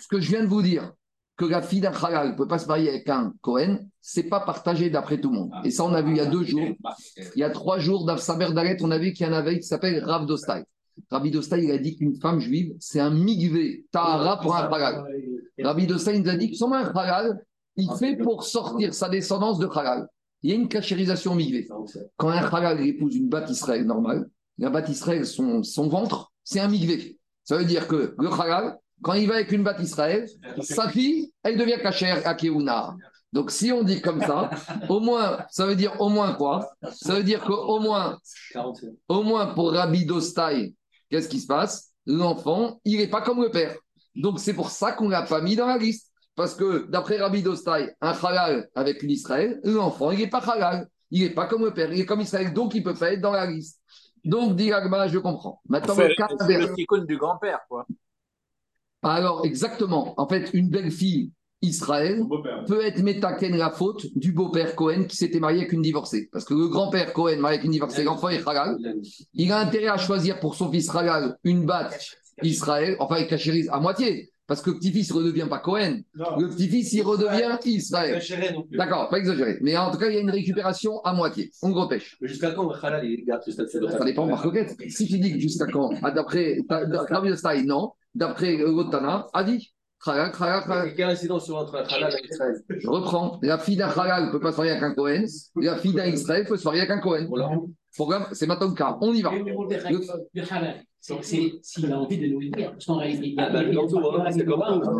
Ce que je viens de vous dire, que la fille d'un halal ne peut pas se marier avec un Cohen, c'est pas partagé d'après tout le monde. Et ça, on a vu il y a deux jours. Il y a trois jours, dans Samer Dalet, on a vu qu'il y en avait qui s'appelle Rav Dostai. Rabbi Dostai, il a dit qu'une femme juive, c'est un migvé, tahara pour un halal. Rabbi Dostai nous a dit que son un halal, il fait pour sortir sa descendance de halal. Il y a une cachérisation migvé. Quand un halal épouse une batte Israël normale, la batte Israël, son, son ventre, c'est un migvé. Ça veut dire que le halal, quand il va avec une batte Israël, sa fille, elle devient cachère à Keuna. Donc si on dit comme ça, au moins, ça veut dire au moins quoi? Ça veut dire qu'au moins, au moins pour Rabbi Dostai, qu'est-ce qui se passe? L'enfant, il n'est pas comme le père. Donc c'est pour ça qu'on ne l'a pas mis dans la liste. Parce que d'après Rabbi Dostai, un halal avec une Israël, l'enfant, il n'est pas halal. Il n'est pas comme le père, il est comme Israël, donc il ne peut pas être dans la liste. Donc, dit Agma, je comprends. Maintenant, C'est le cas le du grand-père, quoi. Alors, exactement. En fait, une belle-fille Israël peut être métaken la faute du beau-père Cohen qui s'était marié avec une divorcée. Parce que le grand-père Cohen marié avec une divorcée, l'enfant est halal. Il a intérêt à choisir pour son fils halal une batte Israël, enfin avec chérie à moitié. Parce que le petit-fils ne redevient pas Cohen. Non. Le petit-fils, il redevient Israël. D'accord, pas exagéré. Mais en tout cas, il y a une récupération à moitié. On gros pêche. Jusqu'à quand le halal il garde ce Ça dépend coquette. Si tu dis que jusqu'à quand Ah, D'après Rabbi Stein, non. D'après euh, Gotana, a dit. Halal, halal, halal. Quelle incidence sur entre halal et Israël? Je reprends. La fille d'un halal ne peut pas se marier avec un Cohen. La fille d'un Israël peut se marier avec un Cohen. Programme, c'est maintenant le cas. On y va. Le le s'il a envie de nous le dire. Parce qu'en réalité, il y a hein,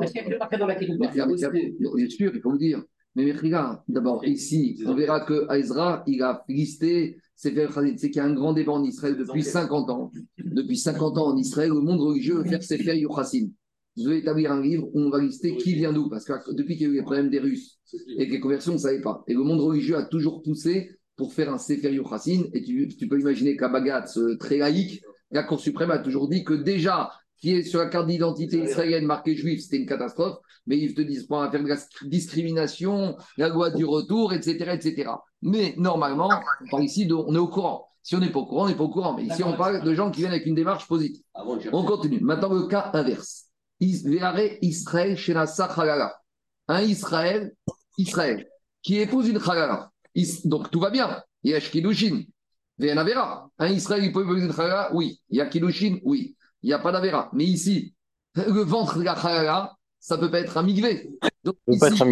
Bien sûr, il faut vous dire. Mais regarde, d'abord, ici, on verra que Ezra, il a listé, c'est qu'il y a un grand débat en Israël depuis 50 ans. Depuis 50 ans en Israël, le monde religieux veut faire Sefer Yochassim. Je vais établir un livre où on va lister qui vient d'où. Parce que depuis qu'il y a eu les problèmes des Russes et que les conversions, on ne savait pas. Et le monde religieux a toujours poussé pour faire un Sefer Yochassin. Et tu, tu peux imaginer qu'à Bagatz, euh, très laïque, la Cour suprême a toujours dit que déjà, qui est sur la carte d'identité israélienne marqué juif, c'était une catastrophe. Mais ils te disent pas faire de la discrimination, la loi du retour, etc. etc. Mais normalement, par ici, de- on est au courant. Si on n'est pas au courant, on n'est pas au courant. Mais ici, on parle de gens qui viennent avec une démarche positive. Chercher. On continue. Maintenant, le cas inverse. Israël chez. Un Israël, Israël, qui épouse une Halala. Is- Donc, tout va bien. Il y a Shkidushin. Ve'anavera. Un Israël, il peut épouser une Halala Oui. Il y a Kidushin Oui. Il n'y a pas d'Avera. Mais ici, le ventre de la Halala, ça peut pas être un migvé. Donc, ici,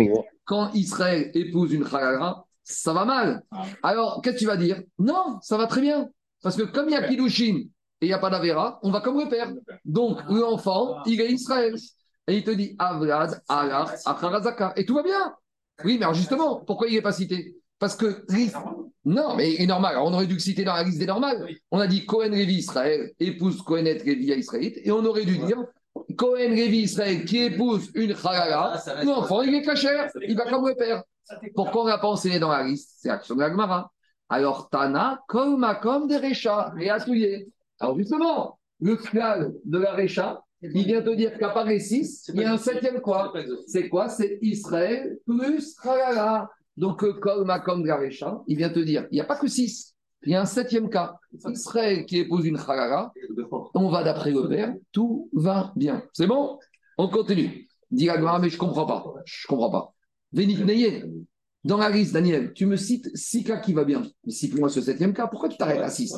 quand Israël épouse une Halala, ça va mal. Alors, qu'est-ce que tu vas dire? Non, ça va très bien. Parce que comme il y a Kidushin et il n'y a pas d'Avera, on va comme le père. Donc, l'enfant, il est Israël. Et il te dit Avrad, Alar, Acharazaka. Et tout va bien. Oui, mais alors justement, pourquoi il n'est pas cité? Parce que. Non, mais il est normal. Alors, on aurait dû le citer dans la liste des normales. On a dit Cohen Lévi Israël épouse Cohenet Lévi Israélite. Et on aurait dû dire Cohen Lévi Israël qui épouse une Halala. Ah, L'enfant, il est caché. Il va comme le père. Pourquoi on n'a pas enseigné dans la liste? C'est action de la Gemara. Alors, Tana, comme comme des Récha, Atouye. Alors, justement, le final de la Récha, il vient te dire qu'à part les six, il y a un septième quoi? C'est quoi? C'est Israël plus Halala. Donc, euh, comme la Récha, il vient te dire il n'y a pas que six. Il y a un septième cas. Israël qui épouse une Halala, on va d'après le père, tout va bien. C'est bon? On continue. Gemara, mais je ne comprends pas. Je ne comprends pas. Vénit Neye, dans la liste, Daniel, tu me cites six cas qui va bien. Mais cite-moi ce septième cas. Pourquoi tu t'arrêtes à six?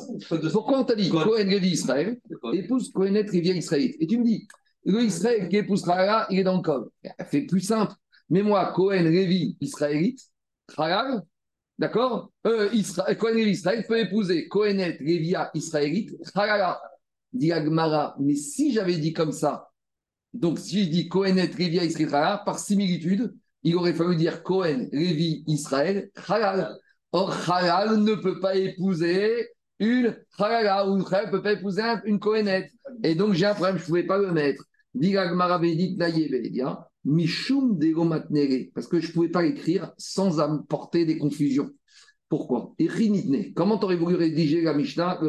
Pourquoi on t'a dit Cohen Lévi Israël épouse Cohenet Rivière Israélite Et tu me dis, le Israël qui épouse Halala, il est dans le code. Fait plus simple. Mais moi, Cohen Lévi Israélite, Halal, d'accord? Euh, Isra- Cohen Lévi Israël peut épouser Cohenet Revia Israélite, Halala. Dit Agmara, mais si j'avais dit comme ça, donc si je dis Cohenet Revia Israélite, Halala, par similitude, il aurait fallu dire Cohen Lévi Israël, Halal. Or, Halal ne peut pas épouser une Halala, ou une ne peut pas épouser un- une Cohenet. Et donc, j'ai un problème, je ne pouvais pas le mettre. Dit Agmara Vedit Nayevedia, Mishum Degomatnere, parce que je ne pouvais pas l'écrire sans apporter des confusions. Pourquoi? Comment tu aurais voulu rédiger la Mishnah,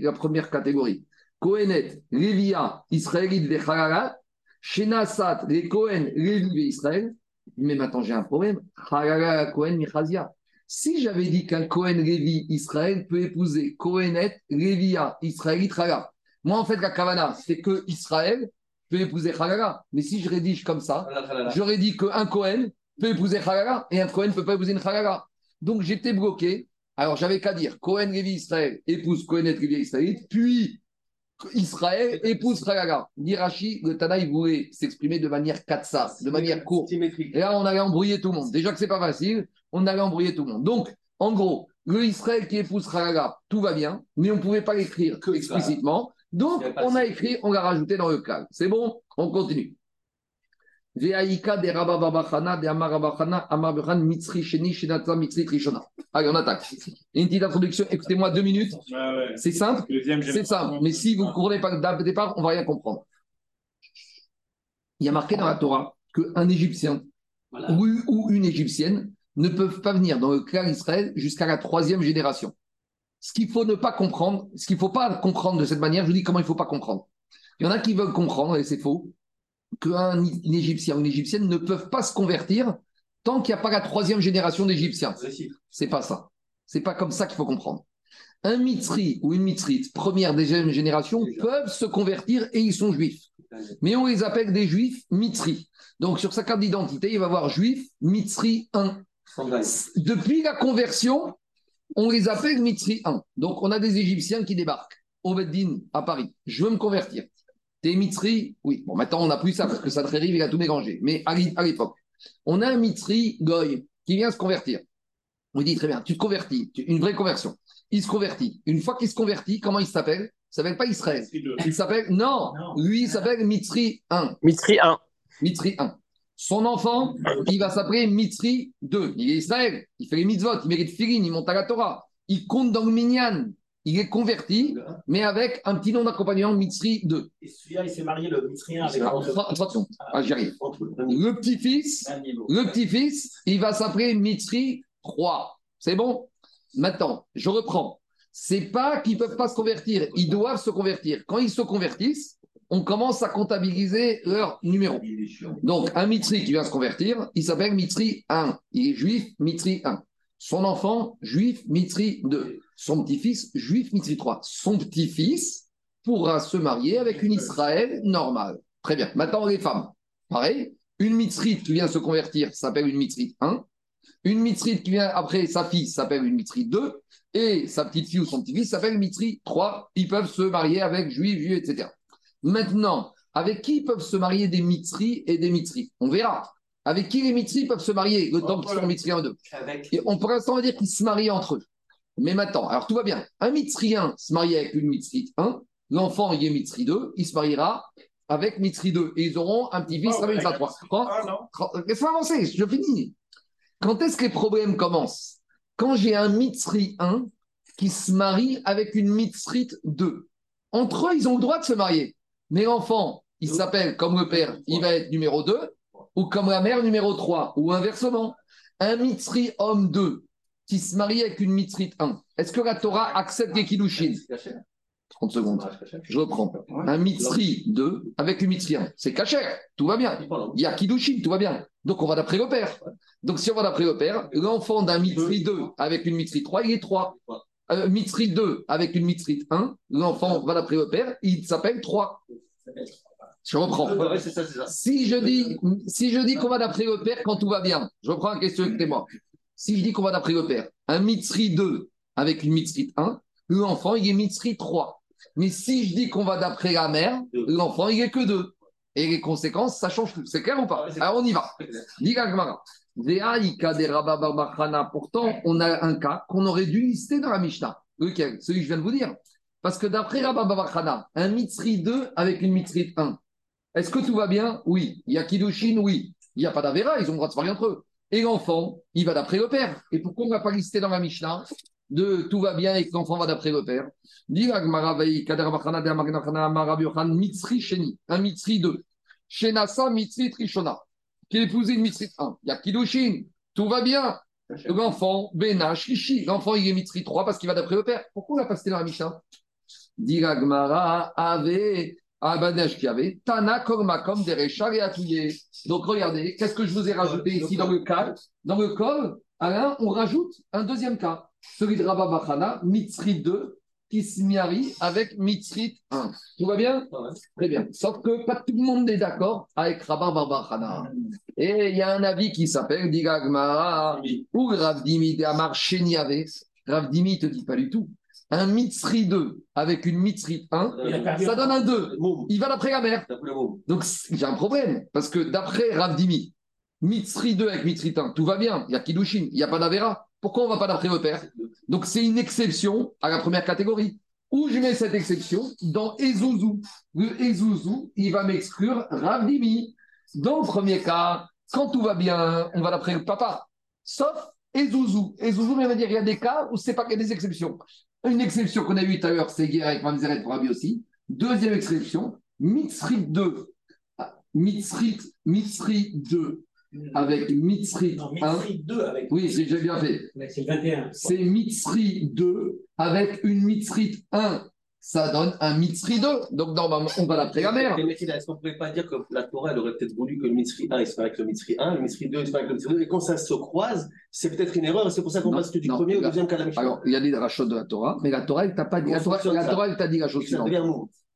la première catégorie? Kohenet, Lévia, Israélite, Vechalala, Shenasat, les Kohen, Lévi, Israël. Mais maintenant, j'ai un problème. Halala, Kohen, Michazia. Si j'avais dit qu'un Kohen, Lévi, Israël peut épouser Kohenet, Lévia, Israélite, Halala. Moi, en fait, la Kavana, c'est que Israël peut épouser Halala. Mais si je rédige comme ça. J'aurais dit qu'un Cohen peut épouser Halala et un Cohen ne peut pas épouser une Halala. Donc j'étais bloqué. Alors j'avais qu'à dire Cohen Lévi Israël épouse Cohen Lévi Israël, puis Israël épouse Halala. Dirachi, le Tana, il voulait s'exprimer de manière katsa, de manière courte. Et là, on allait embrouiller tout le monde. Déjà que c'est pas facile, on allait embrouiller tout le monde. Donc, en gros, le Israël qui épouse Halala, tout va bien, mais on ne pouvait pas l'écrire explicitement. Donc, on a écrit, on l'a rajouté dans le cadre. C'est bon? On continue. Veaïka de Rabababachana, de Amarabachana, Amarbachan, Mitzri, Sheni, Shenata, Mitzri, Trishona. Allez, on attaque. Une petite introduction, écoutez-moi deux minutes. Ouais, ouais. C'est simple, c'est pas. simple. Mais si vous ne courez pas le départ, on ne va rien comprendre. Il y a marqué dans la Torah qu'un Égyptien Voilà. ou, ou une Égyptienne ne peuvent pas venir dans le clan Israël jusqu'à la troisième génération. Ce qu'il faut ne pas comprendre, ce qu'il ne faut pas comprendre de cette manière, je vous dis comment il ne faut pas comprendre. Il y en a qui veulent comprendre, et c'est faux, qu'un Égyptien ou une Égyptienne ne peuvent pas se convertir tant qu'il n'y a pas la troisième génération d'Égyptiens. C'est pas ça. C'est pas comme ça qu'il faut comprendre. Un Mitri ou une Mitrite, première, deuxième génération, peuvent se convertir et ils sont juifs. Mais on les appelle des juifs Mitri. Donc sur sa carte d'identité, il va avoir juif Mitri 1. Depuis la conversion, on les appelle Mitri 1. Donc on a des Égyptiens qui débarquent au Beddin à Paris. Je veux me convertir. T'es Mitri? Oui. Bon, maintenant on n'a plus ça parce que ça très il a tout mélangé. Mais à l'époque, on a un Mitri Goy qui vient se convertir. On lui dit très bien, tu te convertis, une vraie conversion. Il se convertit. Une fois qu'il se convertit, comment il s'appelle? Il s'appelle pas Israël. Il s'appelle, non, lui il s'appelle Mitri 1. Mitri 1. Mitri 1. Son enfant, il va s'appeler Mitri 2. Il est Israël, il fait les mitzvot, il mérite Filine, il monte à la Torah. Il compte dans le Minyan. Il est converti, mais avec un petit nom d'accompagnement Mitri 2. Et celui-là, il s'est marié le Mitri 1 avec Attention, ah, j'y arrive. Le petit-fils, le petit-fils, il va s'appeler Mitri 3. C'est bon? Maintenant, je reprends. C'est pas qu'ils peuvent pas se convertir, ils doivent se convertir. Quand ils se convertissent, on commence à comptabiliser leur numéro. Donc, un Mitri qui vient se convertir, il s'appelle Mitri 1. Il est juif, Mitri 1. Son enfant, juif, Mitri 2. Son petit-fils, juif, Mitri 3. Son petit-fils pourra se marier avec une Israël normale. Très bien. Maintenant, les femmes. Pareil, une Mitrite qui vient se convertir s'appelle une Mitrite 1. Une Mitrite qui vient après sa fille s'appelle une Mitrite 2. Et sa petite fille ou son petit-fils s'appelle Mitri 3. Ils peuvent se marier avec juif, juif, etc. Maintenant, avec qui peuvent se marier des Mitri et des Mitri? On verra. Avec qui les Mitri peuvent se marier? Le temps qu'ils sont Mitri 1 2 Et on, Pour l'instant, on va dire qu'ils se marient entre eux. Mais maintenant, alors tout va bien. Un Mitri 1 se marie avec une Mitri 1. L'enfant, il est Mitri 2. Il se mariera avec Mitri 2. Et ils auront un petit-fils, ça va être 3. Laisse-moi avancer, je finis. Quand est-ce que les problèmes commencent? Quand j'ai un Mitri 1 qui se marie avec une Mitrite 2. Entre eux, ils ont le droit de se marier. Mais l'enfant, il s'appelle comme le père, il va être numéro 2, ou comme la mère numéro 3, ou inversement. Un Mitri homme 2 qui se marie avec une Mitrite 1. Est-ce que la Torah accepte les Kiddushin? 30 secondes. Je reprends. Un Mitri 2 avec une Mitri 1. C'est caché, tout va bien. Il y a Kiddushin, tout va bien. Donc on va d'après le père. Donc si on va d'après le père, l'enfant d'un Mitri 2 avec une Mitri 3, il est 3. Euh, Mitri 2 avec une Mitri 1, l'enfant va d'après le père, il s'appelle 3. Je reprends. Si je dis, si je dis qu'on va d'après le père quand tout va bien, je reprends la question avec moi. Si je dis qu'on va d'après le père, un Mitri 2 avec une Mitri 1, l'enfant il est Mitri 3. Mais si je dis qu'on va d'après la mère, l'enfant il est que 2. Et les conséquences, ça change tout. C'est clair ou pas? Alors on y va. Pourtant, on a un cas qu'on aurait dû lister dans la Mishnah. Lequel Celui que je viens de vous dire. Parce que d'après Rabba Babakhana, un Mitzri 2 avec une Mitzri 1, est-ce que tout va bien? Oui. Il y a Kiddushin? Oui. Il n'y a pas d'Avera, ils ont le droit de se marier entre eux. Et l'enfant, il va d'après le père. Et pourquoi on ne va pas lister dans la Mishnah de tout va bien et que l'enfant va d'après le père? Un Mitzri 2. Shenasa Mitzri Trishona, qui épousé une Mitzri 1. Il y a Kiddushin, tout va bien. L'enfant, Bena, Shishi, l'enfant il est Mitzri 3 parce qu'il va d'après le père. Pourquoi on l'a pas cité dans la Mishnah? Avait Abadash qui avait Tana Kormakom Derechar et Atouye. Donc regardez, qu'est-ce que je vous ai rajouté ici dans le cas? Dans le col, Alain, on rajoute un deuxième cas, celui de Rabba Bachana, Mitzri 2, qui se marie avec Mitzri 1. Tout va bien? Très bien. Sauf que pas tout le monde est d'accord avec Rabba Bachana. Et il y a un avis qui s'appelle Digagmara ou Ravdimi de Amar Sheniave. Ravdimi ne te dit pas du tout un Mitzri 2 avec une Mitzri 1, ça donne un 2. Il va d'après la mère. Donc j'ai un problème, parce que d'après Ravdimi, Mitzri 2 avec Mitzri 1, tout va bien, il y a Kiddushin, il n'y a pas d'Avera. Pourquoi on ne va pas d'après le père Donc c'est une exception à la première catégorie. Où je mets cette exception? Dans Ezouzou. Le Ezouzou, il va m'exclure Ravdimi. Dans le premier cas, quand tout va bien, on va d'après le papa. Sauf Ezouzou. Ezouzou, il va dire qu'il y a des cas où c'est pas qu'il y a des exceptions. Une exception qu'on a eue tout à l'heure, c'est guerre avec Mamzeret pour Rabbi aussi. Deuxième exception, Mitzrit 2. Mitzrit, Mitzrit 2. avec Mitzri Non, 1. Mitzri 2 avec. Oui, j'ai bien fait. C'est le 21. C'est Mitzri 2 avec une Mitzri 1. Ça donne un Mitzri 2. Donc, normalement, on va l'après la Messina, Est-ce qu'on ne pouvait pas dire que la Torah, elle aurait peut-être voulu que le Mitzri 1 il se marie avec le Mitzri 1, le Mitzri 2 il se marie avec le Mitzri 2, et quand ça se croise, c'est peut-être une erreur, et c'est pour ça qu'on passe du non, premier au deuxième cas de la Mishnah. Alors, il y a des rachats de la Torah, mais la Torah, elle t'a pas dit. La Torah, la. Torah, elle t'a dit la chose suivante.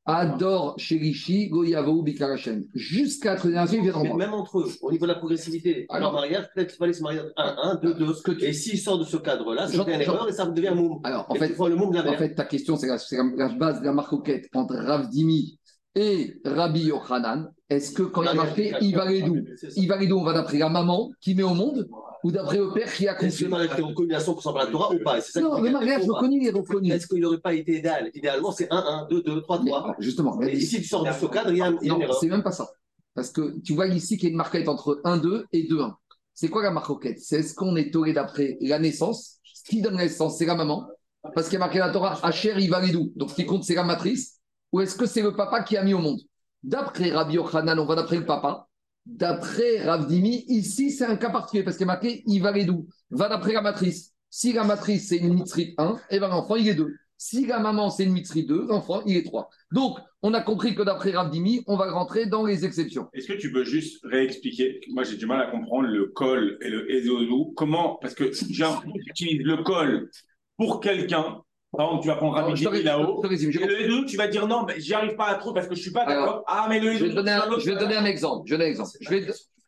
Adore Sherishi, Goyavo, Bikarachem. Jusqu'à la viennent Mais en même entre eux, au niveau de la progressivité, Alors- mariage, peut-être qu'il fallait se marier 1, 1, 2, 2. Ce que tu- Et s'il sort de ce cadre-là, devient une erreur et ça devient un moum. Alors, en fait, le moum En fait, ta question, c'est la, c'est base de la marcoquette entre Rav Dimi et Rabbi Yochanan. Est-ce que quand il y a marqué Ivaredou, Ivaredou, on va d'après la maman qui met au monde ou d'après le père qui a Est-ce que conçu le mariage est reconnu à 100% par la Torah ou pas? Ça Non, le mariage reconnu, est reconnu. Est-ce qu'il n'aurait pas été idéal? Idéalement, c'est 1, 1, 2, 2, 3, Mais, 3. alors, justement, Et si tu sors de ce cadre, il y a, a une non, erreur. c'est même pas ça. Parce que tu vois ici qu'il y a une marquette entre 1-2 et 2-1. C'est quoi la marcoquette C'est est-ce qu'on est tolé d'après la naissance Ce qui donne la naissance, c'est la maman. Parce qu'il y a marqué la Torah, Hacher Ivaredou. Donc, ce qui compte, c'est la matrice. Ou est-ce que c'est le papa qui a mis au monde? D'après Rabbi Yochanan, on va d'après le papa. D'après Rav Dimi, ici, c'est un cas particulier parce qu'il est marqué Ivaredou. Va d'après la matrice. Si la matrice, c'est une mitzri 1, et ben l'enfant, il est 2. Si la maman, c'est une mitzri 2, l'enfant, il est 3. Donc, on a compris que d'après Rav Dimi, on va rentrer dans les exceptions. Est-ce que tu peux juste réexpliquer? Moi, j'ai du mal à comprendre le col et le ezozu. Comment? Parce que j'ai utilises le col pour quelqu'un. Par exemple, tu vas prendre Rabbi là-haut. Et le ezozu, tu vas dire non, mais j'y arrive pas à trop parce que je suis pas d'accord. Ah, mais le Je vais te donner un, autre je vais te donner un exemple. Je, un exemple. Je, vais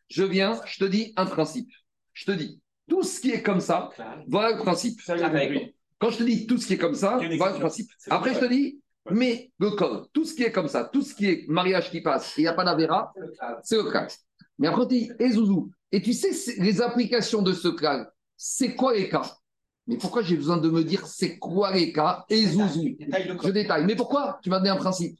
je viens, je te dis un principe. Je te dis, tout ce qui est comme ça, voilà le principe. Quand je te dis tout ce qui est comme ça, voilà le principe. Après, je te dis, mais le code, tout ce qui est comme ça, tout ce qui est mariage qui passe, il n'y a pas d'avéra, c'est le cas. Mais après, on dit, et Zouzou. Et tu sais, les applications de ce cas, c'est quoi les cas? Mais pourquoi j'ai besoin de me dire c'est quoi les cas et Zouzou Je détaille. Mais pourquoi Tu m'as donné un principe.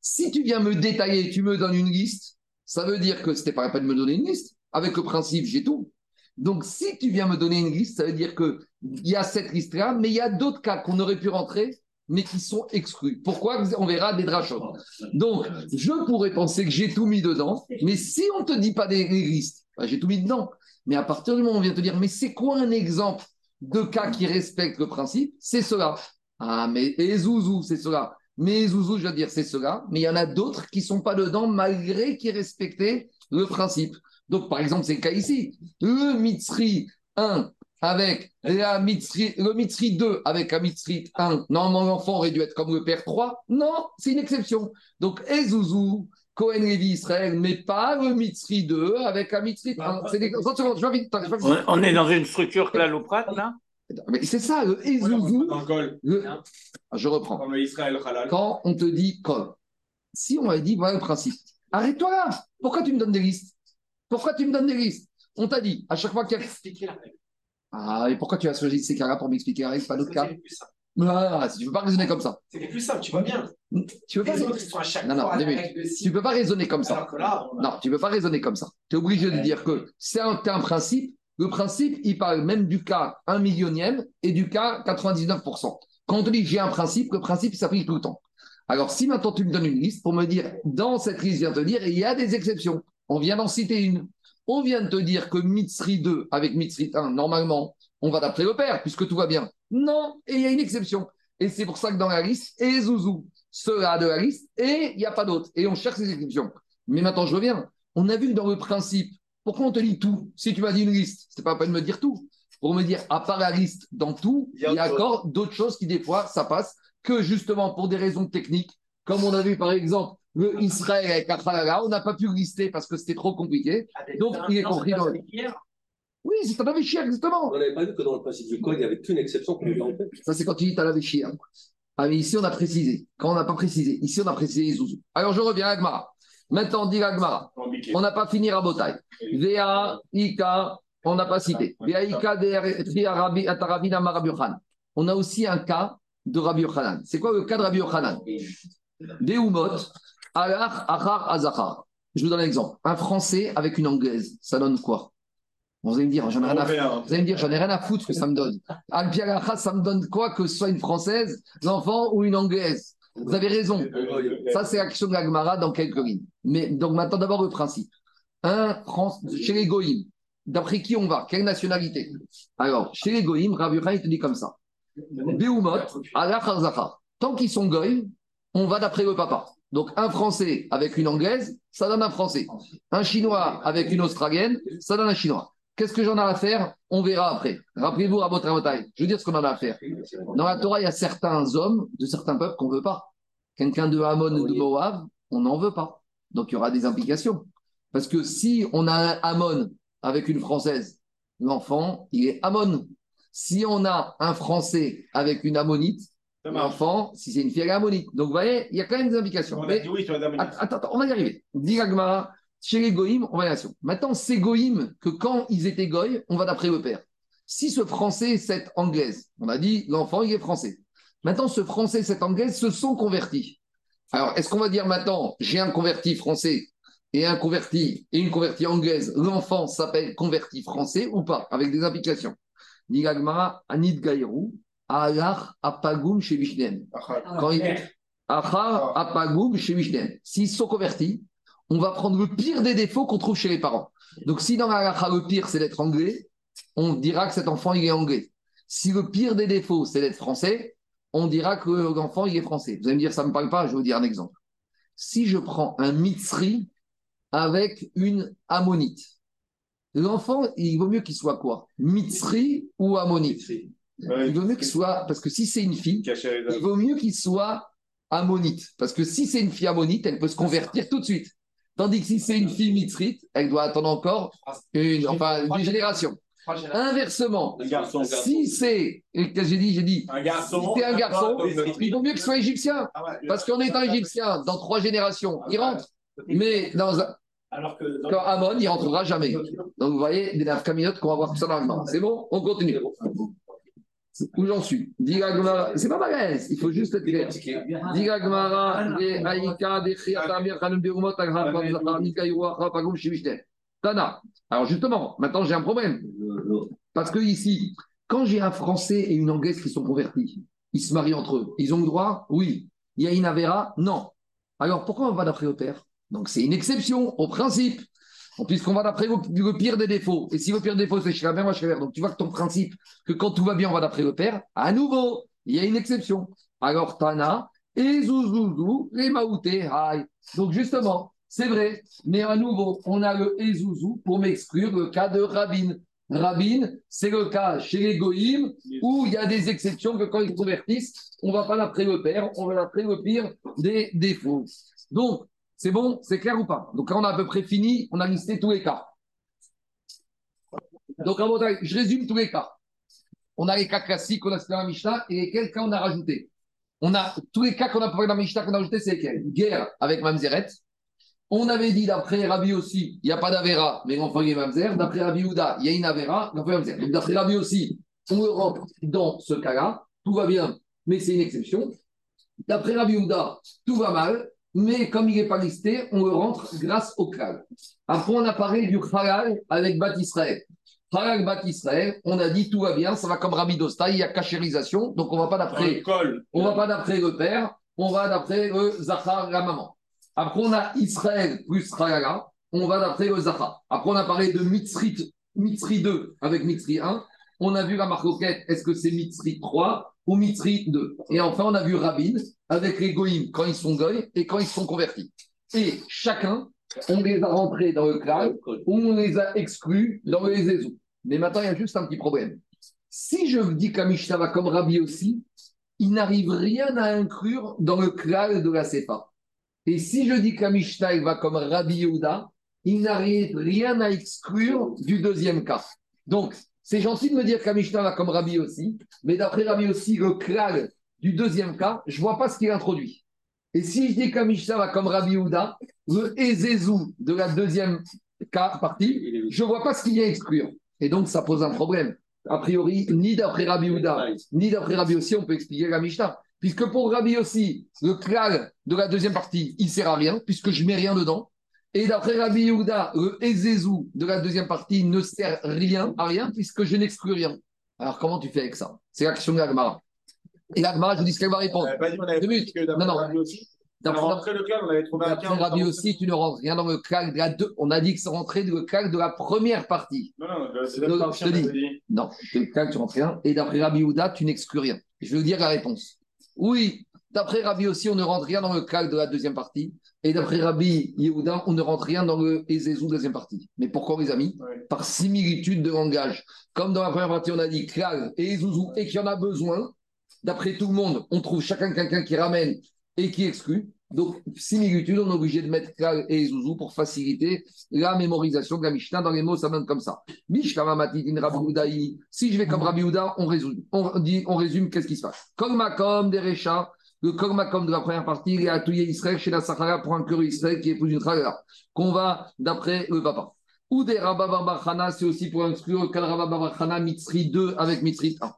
Si tu viens me détailler, tu me donnes une liste, ça veut dire que c'était pas la peine de me donner une liste. Avec le principe, j'ai tout. Donc, si tu viens me donner une liste, ça veut dire qu'il y a cette liste-là, mais il y a d'autres cas qu'on aurait pu rentrer, mais qui sont exclus. Pourquoi? On verra des drachots. Donc, je pourrais penser que j'ai tout mis dedans, mais si on ne te dit pas des, des listes, bah, j'ai tout mis dedans. Mais à partir du moment où on vient te dire, mais c'est quoi un exemple de cas qui respectent le principe C'est cela. Ah, mais et Zouzou, c'est cela. Mais Zouzou, je veux dire, c'est cela. Mais il y en a d'autres qui ne sont pas dedans, malgré qu'ils respectaient le principe. Donc, par exemple, c'est le cas ici. Le Mitzri 1 avec la Mitzri, le Mitzri 2 avec la Mitzri 1. Normalement, l'enfant aurait dû être comme le père 3. Non, c'est une exception. Donc, Ezouzou, Cohen Lévi Israël, mais pas le Mitzri 2 avec la Mitzri 1. C'est des... Attends, seconde, je vais vite, attends, je vais vite. On, on est dans une structure claloprate, là Mais c'est ça, le Ezouzou. Le le- Je reprends. Quand on te dit code, si on avait dit voilà le principe, arrête-toi là. Pourquoi tu me donnes des listes? Pourquoi tu me donnes des listes? On t'a dit, à chaque fois qu'il y a. Expliquer la règle. Ah, et pourquoi tu as choisi ces cas-là pour m'expliquer la règle, pas d'autres cas? Ah, Tu ne peux pas raisonner comme ça. C'est les plus simples, tu vois bien. Tu peux pas, sont à chaque Non, non, tu peux pas raisonner comme ça. Là, a- Non, tu ne peux pas raisonner comme ça. Tu es obligé de dire que c'est un, un principe. Le principe, il parle même du cas 1 millionième et du cas 99%. Quand on te dit j'ai un principe, le principe s'applique tout le temps. Alors, si maintenant tu me donnes une liste pour me dire, dans cette liste, viens te dire, il y a des exceptions. On vient d'en citer une. On vient de te dire que Mitzri 2 avec Mitzri 1, normalement, on va d'après le père, puisque tout va bien. Non, et il y a une exception. Et c'est pour ça que dans la liste, et Zouzou, ceux-là de la liste, et il n'y a pas d'autre. Et on cherche les exceptions. Mais maintenant, je reviens. On a vu que dans le principe, pourquoi on te dit tout? Si tu m'as dit une liste, c'est pas la peine de me dire tout. Pour me dire, à part la liste, dans tout, il y a encore d'autres choses qui, des fois, ça passe, que justement, pour des raisons techniques, comme on a vu par exemple, le Israël avec Akhalala, on n'a pas pu lister parce que c'était trop compliqué. Donc, il est compris dans-. Oui, c'est un avéchir, exactement. On n'avait pas vu que dans le principe du code, il n'y avait qu'une exception qu'on lui en fait. Ça, c'est quand tu dis l'avéchir. Ah, mais ici, on a précisé. Quand on n'a pas précisé, ici, on a précisé Zouzou. Alors, je reviens à Agmara. Maintenant, on dit Agmara. On n'a pas fini Rabotai. VA, Ika, on n'a pas cité. VA, Ika, Rabbi Yochanan. On a aussi un cas de Rabbi Yochanan. C'est quoi le cas de Rabbi Yochanan? Deumot, Alach, Achar, Azachar. Je vous donne un exemple. Un Français avec une Anglaise, ça donne quoi? Vous allez me dire, j'en ai rien à foutre. Européen. Vous allez me dire, j'en ai rien à foutre ce que ça me donne. Al ça me donne quoi que ce soit une Française, l'enfant ou une Anglaise? Vous avez raison. Ça, c'est l'action de la Gemara dans quelques lignes. Mais donc maintenant, d'abord le principe. un France, chez les Goïms, d'après qui on va? Quelle nationalité? Alors, chez les Goïms, Rabbi Yochanan, il te dit comme ça. Beumot, Zachar. Tant qu'ils sont Goïms, on va d'après le papa. Donc, un Français avec une Anglaise, ça donne un Français. Un Chinois avec une Australienne, ça donne un Chinois. Qu'est-ce que j'en ai à faire? On verra après. Rappelez-vous, Rabot Rabotai, je veux dire ce qu'on en a à faire. Dans la Torah, il y a certains hommes de certains peuples qu'on ne veut pas. Quelqu'un de Hamon ou de Moab, on n'en veut pas. Donc, il y aura des implications. Parce que si on a un Hamon avec une Française, l'enfant, il est Hamon. Si on a un Français avec une Ammonite, l'enfant, si c'est une fille, elle est Ammonite. Donc, vous voyez, il y a quand même des implications. On Mais- oui sur. Attends, attends, on va y arriver. Gagmara, chez les Goïms, on va aller. Maintenant, c'est Goïms que quand ils étaient Goïs, on va d'après le père. Si ce français, cette anglaise, on a dit l'enfant, il est français. Maintenant, ce français, cette anglaise se sont convertis. Alors, est-ce qu'on va dire maintenant, j'ai un converti français et un converti et une convertie anglaise, l'enfant s'appelle converti français ou pas, avec des implications? Dit Gagmara, Anid Gaïrou, Alach Apagum chez il... Achar Apagum chez. S'ils sont convertis, on va prendre le pire des défauts qu'on trouve chez les parents. Donc, si dans la le pire, c'est d'être anglais, on dira que cet enfant, il est anglais. Si le pire des défauts, c'est d'être français, on dira que l'enfant, il est français. Vous allez me dire, ça ne me parle pas, je vais vous dire un exemple. Si je prends un mitzri avec une ammonite, l'enfant, il vaut mieux qu'il soit quoi? Mitzri ou ammonite? Il vaut mieux qu'il soit, parce que si c'est une fille, il vaut mieux qu'il soit ammonite. Parce que si c'est une fille ammonite, elle peut se convertir tout de suite. Tandis que si c'est une fille mitzrite, elle doit attendre encore une, enfin, une génération. Inversement, garçon. si c'est, que j'ai dit, j'ai dit, Un garçon. si c'est un garçon, Ah, il vaut mieux qu'il soit égyptien. Parce qu'en étant égyptien, dans trois générations, il rentre. Mais dans un, Alors que. quand Amon, il rentrera jamais. Donc vous voyez, des nafkaminotes qu'on va voir tout ça dans le temps. C'est bon? On continue. Où j'en suis C'est pas malaise, il faut juste être clair. Shivishter. Tana. Alors justement, maintenant j'ai un problème. Parce que ici, quand j'ai un Français et une Anglaise qui sont convertis, ils se marient entre eux. Ils ont le droit Oui. Il y a une Avera Non. Alors pourquoi on va d'après le père? Donc c'est une exception au principe. Puisqu'on va d'après le, pire des défauts. Et si le pire défaut, c'est chez la mère, moi mère. Donc tu vois que ton principe, que quand tout va bien, on va d'après le père, à nouveau, il y a une exception. Alors Tana, et Zouzouzou, les Maouté, aïe. Donc justement, c'est vrai, mais à nouveau, on a le Ezouzou pour m'exclure le cas de Rabin. Rabin, c'est le cas chez les Goïms où il y a des exceptions que quand ils convertissent, on ne va pas d'après le père, on va d'après le pire des défauts. Donc, c'est bon, c'est clair ou pas? Donc là, on a à peu près fini, on a listé tous les cas. Donc, je résume tous les cas. On a les cas classiques qu'on a cités dans la Mishnah et lesquels cas on a rajouté. On a tous les cas qu'on a parlé dans la Mishnah qu'on a rajouté, c'est lesquels? Guerre avec Mamzeret. On avait dit d'après Rabbi aussi, il n'y a pas d'Avera, mais l'enfant est Mamzer. D'après Rabbi Houda, il y a une Avera, l'enfant est Mamzer. D'après Rabbi aussi, on le rentre dans ce cas-là, tout va bien, mais c'est une exception. D'après Rabbi Houda, tout va mal, mais comme il n'est pas listé, on le rentre grâce au Klal. Après, on a parlé du Khalal avec Bat Israël. Khalal Bat Israël, on a dit tout va bien, ça va comme Rabbi Dosta, il y a cachérisation, donc on ne va pas d'après on va pas d'après le père, on va d'après le Zachar, la maman. Après, on a Israël plus Rayala, on va d'après le Zachar. Après, on a parlé de Mitzri, Mitzri 2 avec Mitzri 1. On a vu la marcoquette, est-ce que c'est Mitzri 3 ou Mitzri 2 Et enfin, on a vu Rabin avec les Goïms quand ils sont Goïs et quand ils sont convertis. Et chacun, on les a rentrés dans le clan ou on les a exclus dans les Ezou. Mais maintenant, il y a juste un petit problème. Si je dis qu'Amishta va comme Rabbi aussi, il n'arrive rien à inclure dans le klal de la Sefa. Et si je dis il va comme Rabbi Yehuda, il n'arrive rien à exclure du deuxième cas. Donc, c'est gentil de me dire qu'Amishta va comme Rabbi aussi, mais d'après Rabbi aussi, le klal du deuxième cas, je ne vois pas ce qu'il introduit. Et si je dis qu'Amishta va comme Rabbi Yehuda, le Ezezou de la deuxième cas, partie, je ne vois pas ce qu'il vient exclure. Et donc, ça pose un problème. A priori, ni d'après Rabbi Yehuda, ni d'après Rabbi aussi, on peut expliquer la Mishnah. Puisque pour Rabbi aussi, le klal de la deuxième partie, il ne sert à rien, puisque je ne mets rien dedans. Et d'après Rabbi Yehuda, le Ezezou de la deuxième partie ne sert rien à rien, puisque je n'exclus rien. Alors comment tu fais avec ça? C'est la question de l'Agmara. Et l'Agmara, je vous dis ce qu'elle va répondre. On n'avait pas dit, on avait Deux minutes. que Non, non. Rabbi aussi. D'après- Après le on avait trouvé un D'après cas. Rabbi aussi, tu ne rentres rien dans le clal de la deux. On a dit que c'est rentré dans le clal de la première partie. Non, non, c'est je te dis. Non, le clal, tu rentres rien. Et d'après Rabbi Houda, tu n'exclus rien. Je vais vous dire la réponse. Oui, d'après Rabbi aussi, on ne rentre rien dans le clal de la deuxième partie. Et d'après Rabbi Yehuda, on ne rentre rien dans le Ezezou deuxième partie. Mais pourquoi, les amis Ouais. Par similitude de langage. Comme dans la première partie, on a dit clal et Ezezou et qu'il y en a besoin. D'après tout le monde, on trouve chacun quelqu'un qui ramène et qui exclut. Donc, similitude, on est obligé de mettre Klal et Zouzou pour faciliter la mémorisation de la Mishnah. Dans les mots, ça donne comme ça. Mishkama Matitin Rabbi. Si je vais comme Rabbi Houda, on résume. On, dit, on résume qu'est-ce qui se passe? Kol Makom des Recha, le Kol Makom de la première partie, il est Touye Israël chez la Sahara pour un cœur Israël qui épouse une Chagala, qu'on va d'après le papa. Ou des Rabba c'est aussi pour exclure Kal Rabba Barbachana, Mitzri 2 avec Mitzri 1.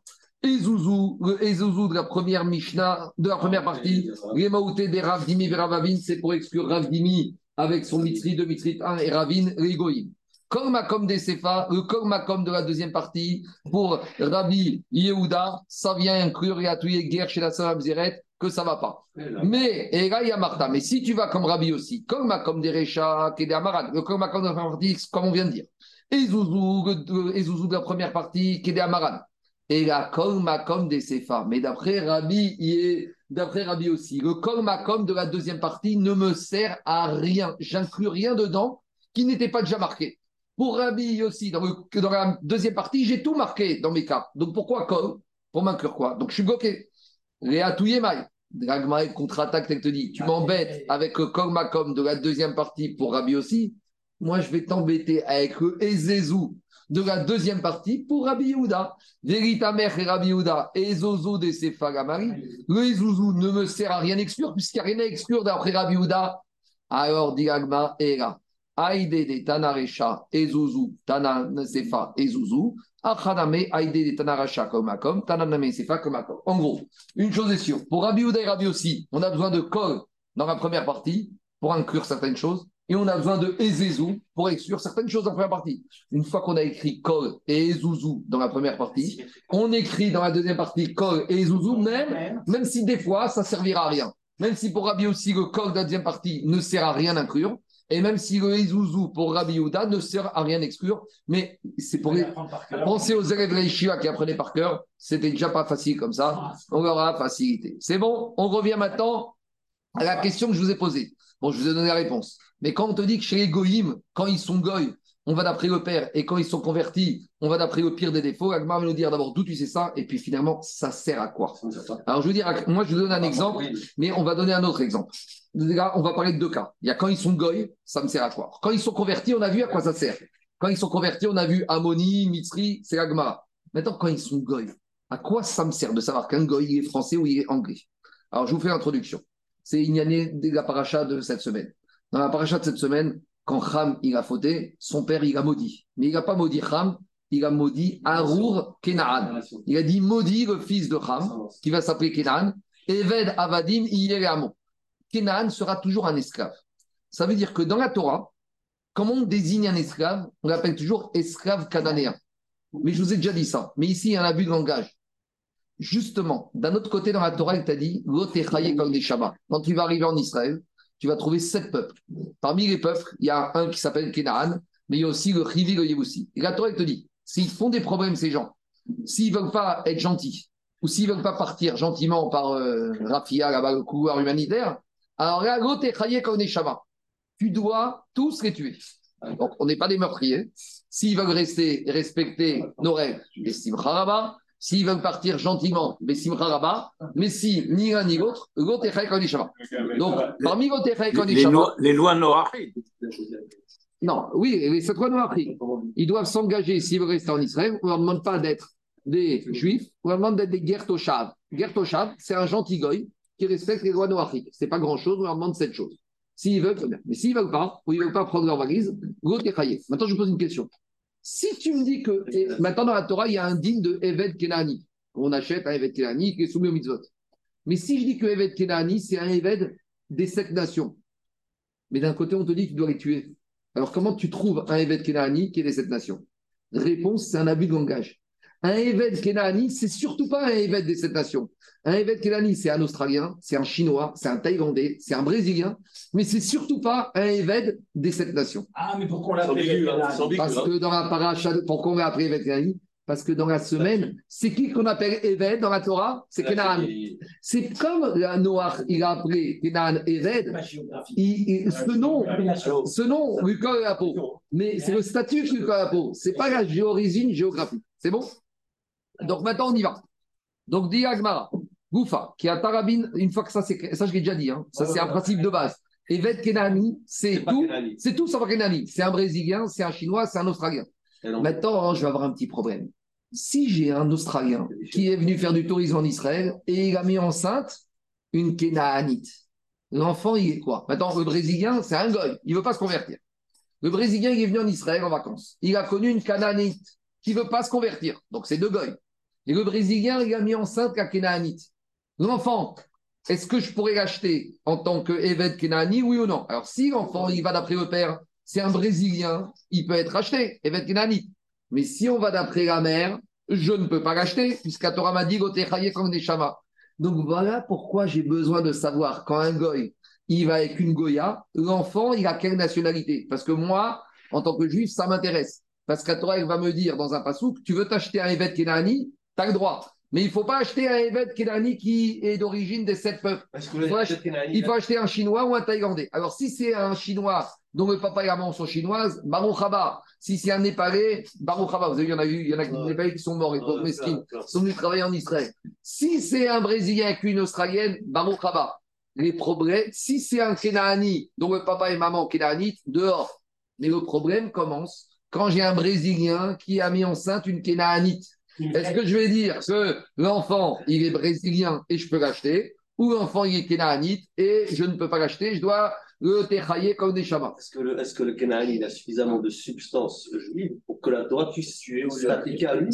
Et Zouzou, le Ezouzou de la première Mishnah, de la première partie, les Maouté des Ravdimi vers Ravavin, c'est pour exclure Ravdimi avec son Mitri 2, Mitri 1 et Ravin, les Goïm. Comme Makom des Sefa, le Kol Makom de la deuxième partie, pour Rabbi Yehuda, ça vient inclure et atouiller guerre chez la sœur Abzeret, que ça va pas. Mais, et là, il y a Martha. Mais si tu vas comme Rabbi aussi, comme Makom des Recha, qui est des Amarad, le Kol Makom de comme on vient de dire. Et Zouzou, le- et Zouzou de la première partie, qui est des Amarad. Et la Kol Makom des Sefa. Mais d'après Rabbi, il est- d'après Rabbi aussi, le Kol Makom de la deuxième partie ne me sert à rien. J'inclus rien dedans qui n'était pas déjà marqué. Pour Rabbi aussi, dans, le- dans la deuxième partie, j'ai tout marqué dans mes cas. Donc pourquoi Kol Pour m'inclure quoi? Donc je suis bloqué. Réa Touyemai. Dragma contre-attaque, elle te dit Tu m'embêtes avec le Kol Makom de la deuxième partie pour Rabbi aussi. Moi, je vais t'embêter avec le Ezezou de la deuxième partie pour Rabbi Yehuda. Véritamer et Rabbi Yehuda, Ezozo de Sefagamari. Le Ezouzou ne me sert à rien exclure, puisqu'il n'y a rien à exclure d'après Rabbi Yehuda. Alors, dit Agma, Era. Aïde de Tanarecha, Ezouzou, Tana Sefa, Ezouzou. Achaname, Aïde de Tanaracha, comme Akom, Tananame Sefa, comme Akom. En gros, une chose est sûre. Pour Rabbi Yehuda et Rabbi aussi, on a besoin de Kol dans la première partie pour inclure certaines choses. Et on a besoin de Ezezou pour exclure certaines choses dans la première partie. Une fois qu'on a écrit Kol et Ezouzou dans la première partie, on écrit dans la deuxième partie Kol et Ezouzou, même, même si des fois ça servira à rien. Même si pour Rabbi aussi le Kol de la deuxième partie ne sert à rien d'inclure, et même si le Ezouzou pour Rabbi Yehuda ne sert à rien d'exclure, mais c'est pour les... Pensez aux élèves Yeshiva qui apprenaient par cœur, c'était déjà pas facile comme ça, on leur a facilité. C'est bon, on revient maintenant à la question que je vous ai posée. Bon, je vous ai donné la réponse. Mais quand on te dit que chez les goïms, quand ils sont goy, on va d'après le père, et quand ils sont convertis, on va d'après le pire des défauts, Agmar va nous dire d'abord d'où tu sais ça, et puis finalement, ça sert à quoi Alors, je veux dire, moi, je vous donne un exemple, mais on va donner un autre exemple. Là, on va parler de deux cas. Il y a quand ils sont goy, ça me sert à quoi? Quand ils sont convertis, on a vu à quoi ça sert. Quand ils sont convertis, on a vu Ammoni, Mitzri, c'est l'Agmara. Maintenant, quand ils sont goy, à quoi ça me sert de savoir qu'un goy, est français ou il est anglais? Alors, je vous fais l'introduction. C'est Ignané de la paracha de cette semaine. Dans la paracha de cette semaine, quand Ham il a fauté, son père il a maudit. Mais il n'a pas maudit Ham, il a maudit Arour Kenaan. Il a dit maudit le fils de Ham, qui va s'appeler Kenaan, Eved Avadim Iyeramo. Kenaan sera toujours un esclave. Ça veut dire que dans la Torah, comment on désigne un esclave On l'appelle toujours esclave cananéen. Mais je vous ai déjà dit ça. Mais ici, il y a un abus de langage. Justement, d'un autre côté, dans la Torah, il t'a dit. Quand tu vas arriver en Israël, tu vas trouver sept peuples. Parmi les peuples, il y a un qui s'appelle Kenaan, mais il y a aussi le Rivi, le. Et la Torah, te dit s'ils font des problèmes, ces gens, s'ils ne veulent pas être gentils, ou s'ils ne veulent pas partir gentiment par euh, Rafia, là-bas, le couloir humanitaire, alors là, Shabbat. Tu dois tous les tuer. Donc, on n'est pas des meurtriers. S'ils veulent rester et respecter nos règles, les Simcha Rabba. S'ils veulent partir gentiment, Rabba. Mais si ni l'un ni l'autre, l'autre est. Donc, parmi l'autre est Les lois, noachides. Non, oui, les sept lois noachides. Ils doivent s'engager s'ils veulent rester en Israël. On ne leur demande pas d'être des juifs, on leur demande d'être des Gertoshav. Gertoshav, c'est un gentil goy qui respecte les lois noachides. Ce n'est pas grand-chose, on leur demande cette chose. S'ils veulent, très bien. Mais s'ils ne veulent pas, ou ils ne veulent pas prendre leur valise, l'autre est. Maintenant, je vous pose une question. Si tu me dis que, maintenant dans la Torah, il y a un digne de Eved Kenani. On achète un Eved Kenani qui est soumis au mitzvot. Mais si je dis que Eved Kenani, c'est un Eved des sept nations, mais d'un côté, on te dit que tu les tuer. Alors, comment tu trouves un Eved Kenani qui est des sept nations? Réponse, c'est un abus de langage. Un Eved Kenani, c'est surtout pas un Eved des sept nations. Un Eved Kenani, c'est un Australien, c'est un Chinois, c'est un Thaïlandais, c'est un Brésilien, mais c'est surtout pas un Eved des sept nations. Ah, mais pourquoi on C'est ambigu, hein, Parce hein. que dans la paracha, pourquoi on va appeler Eved Kenani Parce que dans la semaine, c'est qui qu'on appelle Eved dans la Torah? C'est Kenaan. C'est comme la Noach, il a appelé Kenaan Eved, il- il- ce nom, ce nom lui colle la peau. Mais c'est le statut qui lui colle la peau. C'est pas la origine géographique. C'est bon? Donc maintenant, on y va. Donc, dit Agmara, Goufa, qui a Tarabine, une fois que ça, c'est ça, je l'ai déjà dit, hein. ça, c'est un principe de base. Evet Kenani, c'est tout. C'est tout sauf Kenani. C'est un Brésilien, c'est un Chinois, c'est un Australien. Maintenant, hein, je vais avoir un petit problème. Si j'ai un Australien qui est venu faire du tourisme en Israël et il a mis enceinte une Kénaanite, l'enfant, il est quoi? Maintenant, le Brésilien, c'est un goy, il ne veut pas se convertir. Le Brésilien, il est venu en Israël en vacances. Il a connu une Canaanite qui ne veut pas se convertir. Donc, c'est deux goy. Et le Brésilien, il a mis enceinte la Kénaanite. L'enfant, est-ce que je pourrais l'acheter en tant que Kenani, oui ou non? Alors, si l'enfant, il va d'après le père, c'est un Brésilien, il peut être acheté, Eved Kenani. Mais si on va d'après la mère, je ne peux pas l'acheter, puisqu'à Torah m'a dit. Donc voilà pourquoi j'ai besoin de savoir quand un goy, il va avec une goya, l'enfant, il a quelle nationalité? Parce que moi, en tant que juif, ça m'intéresse. Parce Torah, il va me dire dans un pasouk, tu veux t'acheter un Evet Kenani, tu as le droit. Mais il ne faut pas acheter un Evet Kenani qui est d'origine des sept peuples. Que faut acheter- Kenani, Il faut acheter un Chinois ou un Thaïlandais. Alors, si c'est un Chinois dont le papa et la maman sont chinoises, Baruch Haba. Si c'est un Népalais, Baruch Haba. Vous avez vu, il y en a eu, il y en a Ouais. Népalais qui sont morts, les pauvres mesquines, sont venus travailler en Israël. Si c'est un Brésilien avec une Australienne, Baruch Haba. Les problèmes, si c'est un Kenaani dont le papa et maman Kenaanite, dehors. Mais le problème commence quand j'ai un Brésilien qui a mis enceinte une Kenaanite. Est-ce que je vais dire que l'enfant, il est brésilien et je peux l'acheter ou l'enfant, il est Kenaanite et je ne peux pas l'acheter, je dois le techailler comme des chamas Est-ce que le, que le il a suffisamment de substance juive pour que la Torah puisse s'appliquer à lui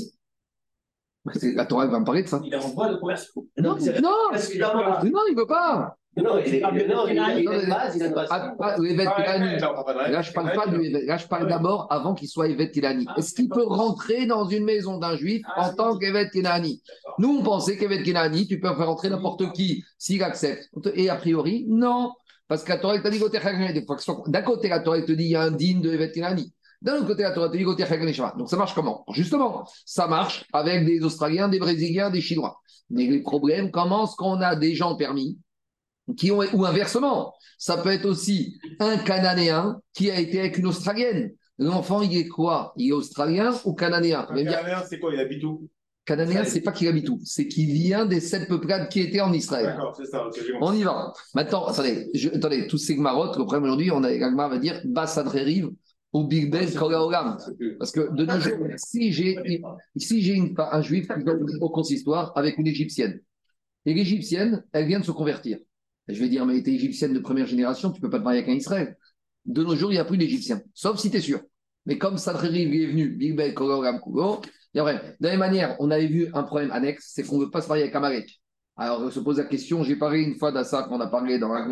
La Torah elle va me parler de ça. Il est en voie de conversion. Non, non, non, il ne veut pas. Non, il, est, non, il, a- il a une base, il a une base. Ah, ah, le Evet Kenaani. Là, je parle pas du Là, je parle d'abord avant qu'il soit Evet Kenani. Est-ce qu'il peut rentrer dans une maison d'un juif en tant qu'Evet Kenani Nous, on pensait qu'Evet Kenani, tu peux faire rentrer n'importe qui s'il accepte. Et a priori, non. Parce que la Torah t'a dit D'un côté, la Torah te dit il y a un digne de Evet Kenani. D'un autre côté, la Torah te dit. Donc ça marche comment? Justement, ça marche avec des Australiens, des Brésiliens, des Chinois. Mais les problèmes commencent quand on a des gens permis? Qui ont, ou inversement, ça peut être aussi un Cananéen qui a été avec une Australienne. L'enfant, il est quoi? Il est australien ou cananéen? Canadien, c'est quoi? Il habite où? Cananéen, c'est pas qu'il habite où, c'est qu'il vient des sept peuplades qui étaient en Israël. D'accord, c'est ça. On y va. Maintenant, attendez, je- attendez tous ces marottes, le problème aujourd'hui, on a, l'Agmar va dire Bassadreriv ou Big Ben Kogaolam. Parce que de nos jours, si j'ai si un juif qui va au consistoire avec une égyptienne, et l'égyptienne, elle vient de se convertir. Et je vais dire, mais tu es égyptienne de première génération, tu peux pas te marier avec un Israël. De nos jours, il n'y a plus d'égyptiens, sauf si tu es sûr. Mais comme Sadreriv est venu, Big Ben Kogaolam Kugo, il y a vrai. De la même manière, on avait vu un problème annexe, c'est qu'on ne veut pas se marier avec un Marek. Alors, on se pose la question, j'ai parlé une fois de ça quand on a parlé dans la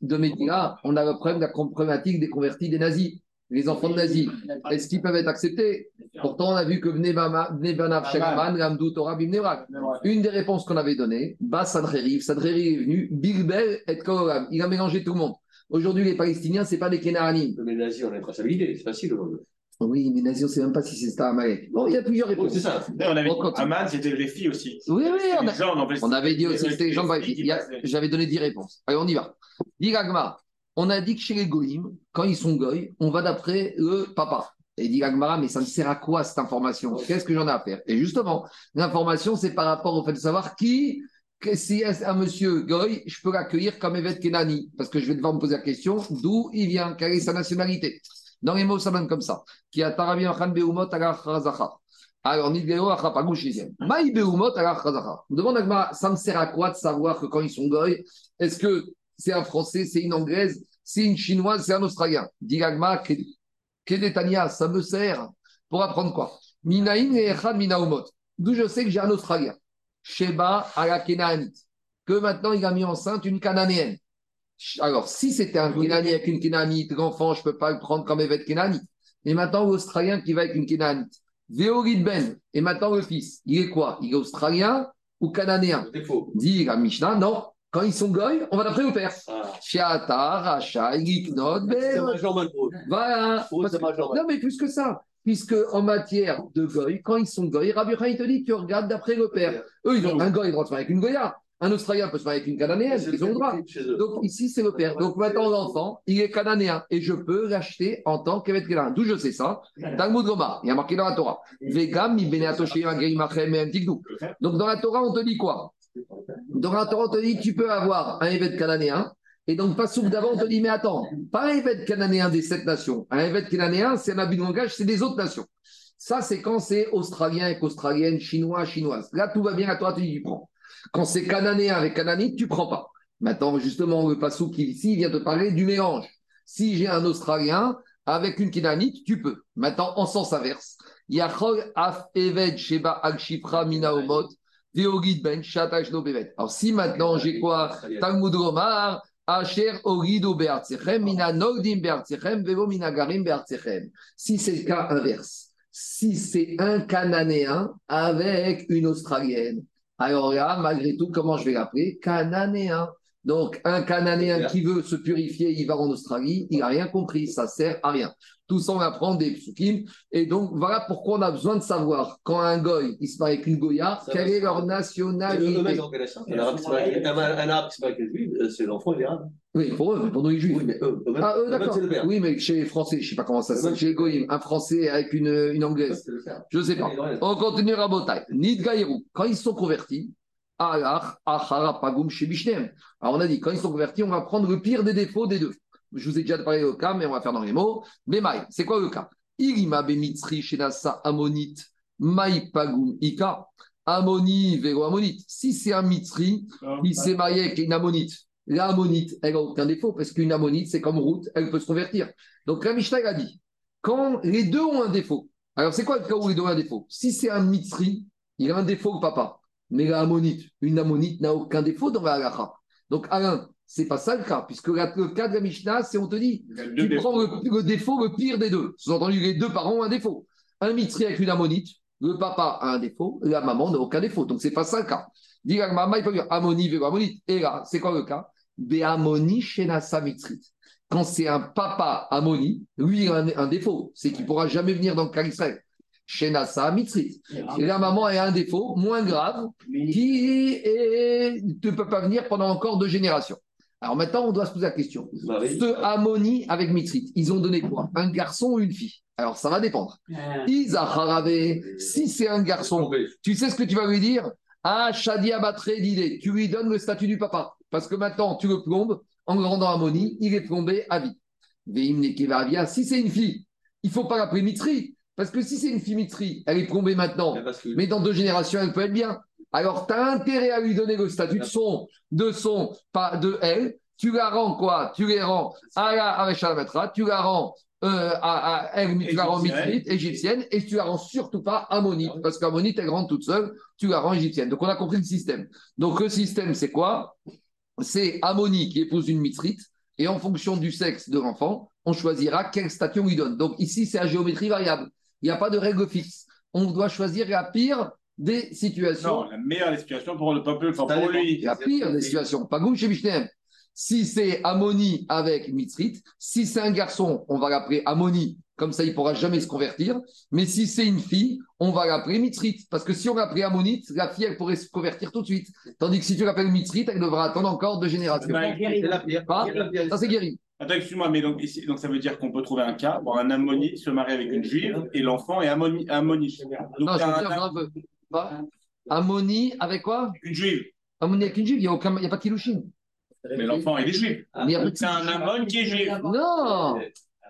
de Medina, on a le problème de la problématique des convertis des nazis. Les enfants de nazis, est-ce qu'ils peuvent être acceptés? Pourtant, on a vu que Bnei Bama- Bnei Banav Shagaman, Ramdou Torah Bimnei Brak. Une des réponses qu'on avait données, Bas Sadreriv, Sadreriv est venu, Bilbel et Koloram. Il a mélangé tout le monde. Aujourd'hui, les Palestiniens, ce pas des Kénaanim. Mais les nazis, on a une traçabilité, c'est facile aujourd'hui. Oui, mais nazis, on ne sait même pas si c'est Amalek. Bon, il y a plusieurs réponses. c'est ça. On avait On dit c'était les filles aussi. Oui, oui, on a- gens, avait- On avait dit aussi c'était les gens. J'avais donné 10 réponses. Allez, on y va. Dit Gagmara, on a dit que chez les Goïms, quand ils sont Goïs, on va d'après le papa. Et dit Gagmara, mais ça me sert à quoi cette information? Qu'est-ce que j'en ai à faire? Et justement, l'information, c'est par rapport au fait de savoir qui, si est un monsieur Goï, je peux l'accueillir comme Evet Kenani. Parce que je vais devoir me poser la question d'où il vient, quelle est sa nationalité? Dans les mots, ça donne comme ça. Qui a Tarabi Achan Beumot. Alors, Nidgeo Achapagou Shizien. Maï Beumot Agar Chazacha. On demande à Gagmara, ça me sert à quoi de savoir que quand ils sont Goï, est-ce que c'est un Français, c'est une Anglaise, c'est une Chinoise, c'est un Australien Dit Kedetania, ça me sert pour apprendre quoi? Minaïn et Echad Minaumot. D'où je sais que j'ai un Australien. Sheba à la Kenaanite. Que maintenant il a mis enceinte une Cananéenne. Alors, si c'était un Kenani avec une Kenaanite, l'enfant, je ne peux pas le prendre comme Evet Kenani. Mais maintenant, l'Australien qui va avec une Kenaanite. Véorid Ben, et maintenant le fils, il est quoi? Il est australien ou cananéen? Dit la Mishnah, non. Quand ils sont goy, on va d'après le père. Ah. Shiata, Racha, C'est Ben. majeur Malbro. Voilà. Oh, c'est non, mais plus que ça. Puisque en matière de goy, quand ils sont goy, Rabbi Yochanan, il te dit, tu regardes d'après le père. Eux, ils ont un goy, il a le droit de se marier avec une goya. Un Australien peut se marier avec une cananéenne, ils ont le droit. Donc ici, c'est le père. Donc maintenant, l'enfant, il est cananéen et je peux l'acheter en tant qu'Evet Kenan. D'où je sais ça? Talmud Gomar, il y a marqué dans la Torah. Donc dans la Torah, on te dit quoi? Dans la Torah, on te dit tu peux avoir un évêque cananéen. Et donc, pas souk d'avant, on te dit, mais attends, pas un évêque cananéen des sept nations. Un évêque cananéen, c'est un habit de langage, c'est des autres nations. Ça, c'est quand c'est australien avec australienne, chinois, chinoise. Là, tout va bien, la Torah, tu dis, tu prends. Quand c'est cananéen avec cananite, tu prends pas. Maintenant, justement, le passou ici il vient te parler du mélange. Si j'ai un Australien avec une Kénanite, tu peux. Maintenant, en sens inverse. Yachol af eved sheba al shifra mina omot, ben bevet. Alors, si maintenant j'ai quoi? Talmud Asher orido mina nogdim vevo mina garim be'artzechem. Si c'est le cas inverse, si c'est un Cananéen avec une Australienne, alors là, malgré tout, comment je vais l'appeler? Cananéen. Donc, un Cananéen qui veut se purifier, il va en Australie, il n'a rien compris, ça sert à rien. Tout ça, on apprend des psukim. Et donc, voilà pourquoi on a besoin de savoir, quand un goy, il se marie avec une goya, Ça quelle va, est leur nationalité? Un arabe qui se marie avec- un- euh, c'est l'enfant, il est arabe. Oui, pour eux, pour nous, les juifs. Oui, mais eux, Ah, eux, d'accord. Oui, mais chez les Français, je ne sais pas comment ça se passe. Chez les goyim, un Français avec une, une anglaise, je ne sais pas. On continue à Botaï. Nidgaïrou, quand ils sont convertis. Alors, on a dit, quand ils sont convertis, on va prendre le pire des défauts des deux. Je vous ai déjà parlé au cas, mais on va faire dans les mots. Bemaï, c'est quoi le cas Irima Bemitzri Shenasa Ammonite, Maï Pagum Ika, Ammoni Vero Ammonite. Si c'est un Mitzri, il s'est marié avec une Ammonite. La Ammonite, elle n'a aucun défaut, parce qu'une Ammonite, c'est comme route, elle peut se convertir. Donc, la Mishnah a dit, quand les deux ont un défaut, alors c'est quoi le cas où les deux ont un défaut? Si c'est un Mitzri, il a un défaut, le papa. Mais la Ammonite, une Ammonite n'a aucun défaut dans la halakha. Donc, Alain, c'est pas ça le cas, puisque le cas de la Mishnah, c'est on te dit, tu prends le, le défaut, le pire des deux. Sous-entendu, les deux parents ont un défaut. Un Mitzri avec une Ammonite, le papa a un défaut, la maman n'a aucun défaut. Donc, c'est pas ça le cas. Dis la maman, il peut dire Ammoni, Vélo, Ammonite. Et là, c'est quoi le cas? Béamoni, Shenasa Mitzrit. Quand c'est un papa Ammoni, lui, il a un, un défaut, c'est qu'il ne pourra jamais venir dans le cas d'Israël. Shenasa Mitzrit. Et la maman a un défaut moins grave qui ne peut pas venir pendant encore deux générations. Alors maintenant, on doit se poser la question. Marie. Ce Ammoni avec Mitzrit, ils ont donné quoi? Un garçon ou une fille? Alors ça va dépendre. Isacharavé, si c'est un garçon, tu sais ce que tu vas lui dire? Ah, Shadia Batré d'idée, tu lui donnes le statut du papa. Parce que maintenant, tu le plombes, en le rendant Ammoni, il est plombé à vie. Si c'est une fille, il faut pas l'appeler Mitri. Parce que si c'est une fille Mitri, elle est plombée maintenant, mais dans deux générations, elle peut être bien. Alors, tu as intérêt à lui donner le statut de son, de son, pas de elle. Tu la rends quoi? Tu les rends à la à tu la rends euh, à, à elle, tu la rends mitrite, égyptienne, et tu la rends surtout pas ammonite, parce qu'ammonite, elle rentre toute seule, tu la rends égyptienne. Donc, on a compris le système. Donc, le système, c'est quoi? C'est Ammoni qui épouse une mitrite, et en fonction du sexe de l'enfant, on choisira quel statut on lui donne. Donc, ici, c'est à géométrie variable. Il n'y a pas de règle fixe. On doit choisir la pire des situations. Non, la meilleure des situations pour le peuple, pour lui. La pire des situations. Pas chez Bishnem. Si c'est Ammoni avec Mitzrit, si c'est un garçon, on va l'appeler Ammoni, comme ça il ne pourra jamais se convertir. Mais si c'est une fille, on va l'appeler Mitzrit. Parce que si on l'appelait Ammonite, la fille, elle pourrait se convertir tout de suite. Tandis que si tu l'appelles Mitzrit, elle devra attendre encore deux générations. Ça, c'est guéri. Attends, excuse-moi, mais donc, ici, donc ça veut dire qu'on peut trouver un cas où un ammonite se marie avec une juive et l'enfant est ammoni- ammonite. Donc, Non, je un- dire un peu. Pas Ammoni avec quoi? Une juive, Ammoni avec une juive, il n'y a, aucun... a pas de Kilushin. mais l'enfant il est juif. Il y a pas de- C'est un ammon qui est juif. Non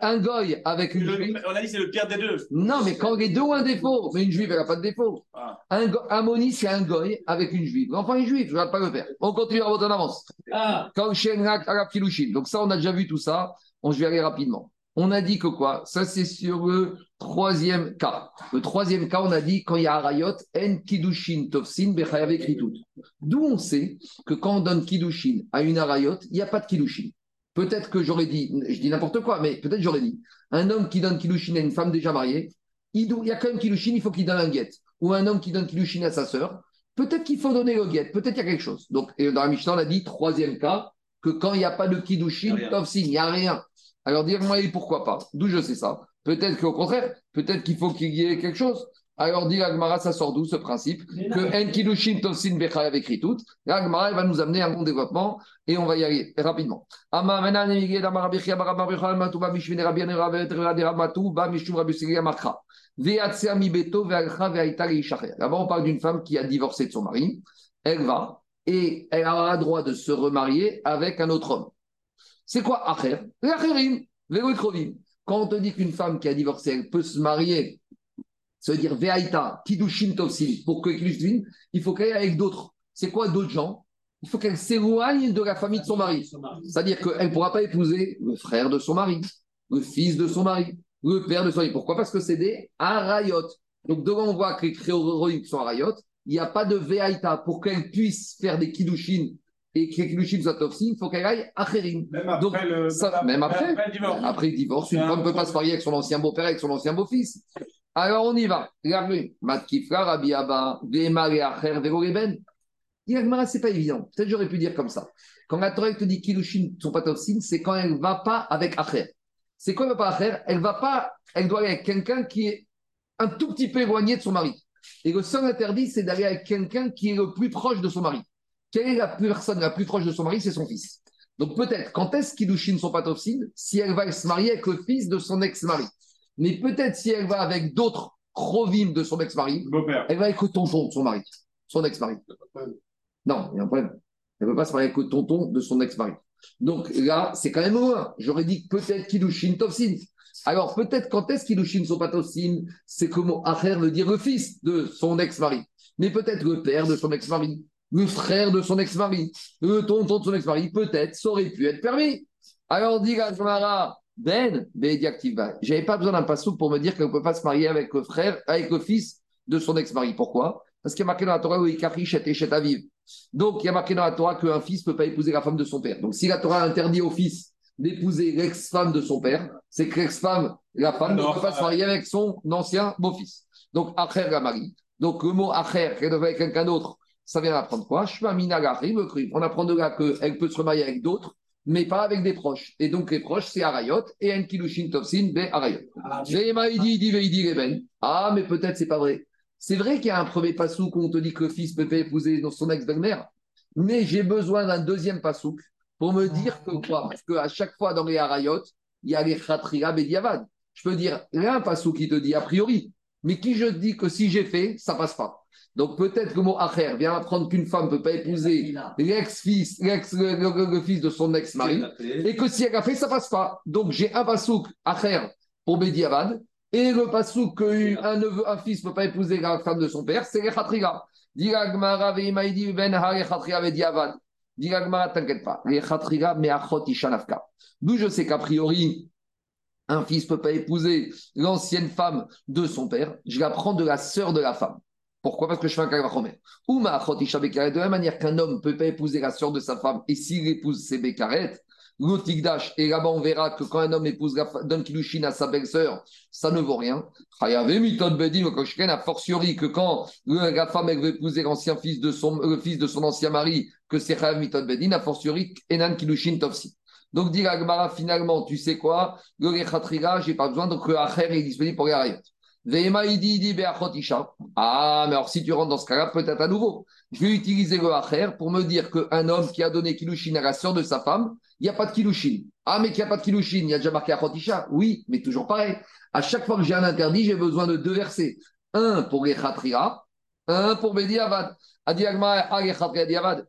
Un goy avec une juive. On a dit c'est le pire des deux. Non, mais quand les deux ont un défaut, mais une juive, elle n'a pas de défaut. Ah. Un go- Ammoni, c'est un goy avec une juive. L'enfant est juif, je ne vais pas le faire. On continue à votre en avance. Ah, Quand Shenrak Arab Kilushin. Donc ça, on a déjà vu tout ça. On, je vais aller rapidement. On a dit que quoi? Ça, c'est sur le troisième cas. Le troisième cas, on a dit quand il y a Arayot, En Kidushin Tofsin Bechayav Ekritut. D'où on sait que quand on donne Kidushin à une Arayot, il n'y a pas de Kidushin. Peut-être que j'aurais dit, je dis n'importe quoi, mais peut-être j'aurais dit, un homme qui donne Kidushin à une femme déjà mariée, il y a quand même Kilushin, il faut qu'il donne un guet. Ou un homme qui donne Kilushin à sa sœur, peut-être qu'il faut donner le guet, peut-être qu'il y a quelque chose. Donc, et dans la Mishnah, on a dit, troisième cas, que quand il n'y a pas de rien. Tovsin, il n'y a rien. Alors, dire-moi, et pourquoi pas D'où je sais ça Peut-être qu'au contraire, peut-être qu'il faut qu'il y ait quelque chose. Alors, dit Agmara, ça sort d'où ce principe Que En Kilushin Tovsin Bechayav écrit tout. L'Agmara, elle va nous amener à un bon développement et on va y aller rapidement. D'abord, on parle d'une femme qui a divorcé de son mari. Elle va et elle aura le droit de se remarier avec un autre homme. C'est quoi acher? L'acherim, veoikrovim. Quand on te dit qu'une femme qui a divorcé, elle peut se marier, veut dire veaita, kidushin tovsin, pour que kidushin, il faut qu'elle aille avec d'autres. C'est quoi d'autres gens? Il faut qu'elle s'éloigne de la famille de son mari. C'est-à-dire qu'elle ne pourra pas épouser le frère de son mari, le fils de son mari, le père de son mari. Pourquoi? Parce que c'est des arayot. Donc devant, on voit que les créoroïques sont arayot. Il n'y a pas de veaïta pour qu'elle puisse faire des kidushin et que les kidushin soient tofsin, il faut qu'elle aille acherim. Même après Donc, le. ça- même après. le divorce. Après le divorce, une femme ne peut pas se marier avec son ancien beau-père, avec son ancien beau-fils. Alors on y va. Regardez, Matkifra, Rabbi Abba, Acher, c'est pas évident. Peut-être j'aurais pu dire comme ça. Quand la Torah te dit Kilushin sont pas tofsin, c'est quand elle ne va pas avec Acher. C'est quoi elle va pas Acher Elle va pas, elle doit aller avec quelqu'un qui est un tout petit peu éloigné de son mari. Et le seul interdit, c'est d'aller avec quelqu'un qui est le plus proche de son mari. Quelle est la personne la plus proche de son mari? C'est son fils. Donc peut-être, quand est-ce qu'Ilushin sont pas tofsin Si elle va se marier avec le fils de son ex-mari. Mais peut-être si elle va avec d'autres krovim de son ex-mari, elle va avec le tonton de son mari, son ex-mari. Non, il y a un problème. Elle ne peut pas se marier avec le tonton de son ex-mari. Donc là, c'est quand même loin. J'aurais dit que peut-être Kilushin Tofsin. Alors peut-être quand est-ce qu'Ilushin sont pas Tofsin C'est mon Acher veut dire le fils de son ex-mari. Mais peut-être le père de son ex-mari, le frère de son ex-mari, le tonton de son ex-mari, peut-être, ça aurait pu être permis. Alors dit la Gemara, Ben, Bédiactiva, j'avais pas besoin d'un passou pour me dire qu'elle ne peut pas se marier avec le frère, avec le fils de son ex-mari. Pourquoi? Parce qu'il y a marqué dans la Torah Chet et Aviv. Donc il y a marqué dans la Torah qu'un fils ne peut pas épouser la femme de son père. Donc si la Torah interdit au fils d'épouser l'ex-femme de son père, c'est que l'ex-femme, la femme, ne peut pas se marier avec son ancien beau-fils. Donc Acher la marie. Donc le mot Acher, qu'elle devait avec quelqu'un d'autre, ça vient d'apprendre quoi? Shmamina Gari, me cru. On apprend de là qu'elle peut se remarier avec d'autres, mais pas avec des proches. Et donc les proches, c'est Arayot et Enkilushin Tovsin, be Arayot. Ah, mais peut-être c'est pas vrai. C'est vrai qu'il y a un premier passouk où on te dit que le fils peut épouser son ex-belle-mère, mais j'ai besoin d'un deuxième passouk pour me dire que quoi? Parce qu'à chaque fois dans les Arayot, il y a les Khatriya Bediavad. Je peux dire, il y a un passouk qui te dit a priori, mais qui je dis que si j'ai fait, ça passe pas. Donc peut-être que mot Acher vient apprendre qu'une femme ne peut pas épouser l'ex-fils, l'ex, le, le- le fils de son ex-mari, et que si elle a fait, ça passe pas. Donc j'ai un pasouk Acher pour Bediavad, et le pasouk qu'un neveu, un fils ne peut pas épouser la femme de son père, c'est les Khatriga. Dit ben. Dit t'inquiète pas, les Khatriga me'achot ishanafka. D'où je sais qu'a priori, un fils ne peut pas épouser l'ancienne femme de son père, je la prends de la sœur de la femme. Pourquoi? Parce que je fais un kalvachomer. Ou ma achotisha bekaret, de la même manière qu'un homme ne peut pas épouser la sœur de sa femme, et s'il épouse ses bekaret, l'otigdash, et là-bas on verra que quand un homme épouse la, donne à sa belle-sœur, ça ne vaut rien. Bedin, a fortiori que quand la femme elle veut épouser l'ancien fils de son, le fils de son ancien mari, que c'est chayav mitod bedin, a fortiori enan kilushin tofsi. Donc, dit la Gemara, finalement, tu sais quoi? Le j'ai pas besoin, donc le Acher est disponible pour les. Ah, mais alors si tu rentres dans ce cas-là, peut-être à nouveau. Je vais utiliser le Acher pour me dire qu'un homme qui a donné Kilushin à la sœur de sa femme, il n'y a pas de Kilushin. Ah, mais qu'il n'y a pas de Kilushin, il y a déjà marqué Achot isha. Oui, mais toujours pareil. À chaque fois que j'ai un interdit, j'ai besoin de deux versets. Un pour Rechatriga, un pour Bediavad.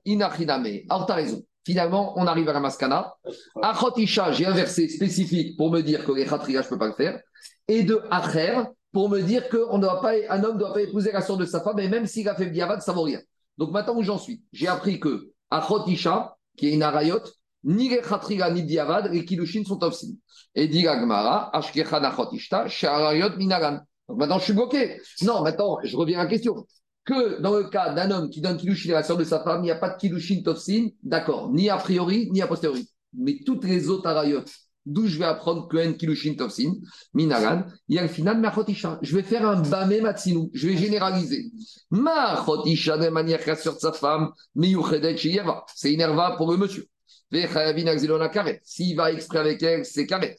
Inachiname. Alors, tu as raison. Finalement, on arrive à la maskana. Achot Isha, j'ai un verset spécifique pour me dire que les khatriya, je ne peux pas le faire. Et de Acher, pour me dire qu'un homme ne doit pas épouser la sœur de sa femme, et même s'il a fait Biavad, ça ne vaut rien. Donc maintenant où j'en suis, j'ai appris que Achot Isha, qui est une arayot, ni les khatriya ni Biavad, les kilushin sont tofsin. Et dit la Gemara, Ashkechan Achot Ishta, Sharayot Minagan. Donc maintenant je suis bloqué. Non, maintenant je reviens à la question que dans le cas d'un homme qui donne Kilushin à la sœur de sa femme, il n'y a pas de Kilushin Tofsin, d'accord, ni a priori, ni a posteriori. Mais toutes les autres arayot d'où je vais apprendre que En Kilushin Tovsin, Minagan, il y a le final Machotisha. Je vais faire un Bame Matsinu, je vais généraliser. Machotisha de manière qu'elle sur sa femme, Miyuchedet Shiyeva. C'est herva pour le monsieur. Vechayavin Axilona Karet. S'il va exprès avec elle, c'est Karet.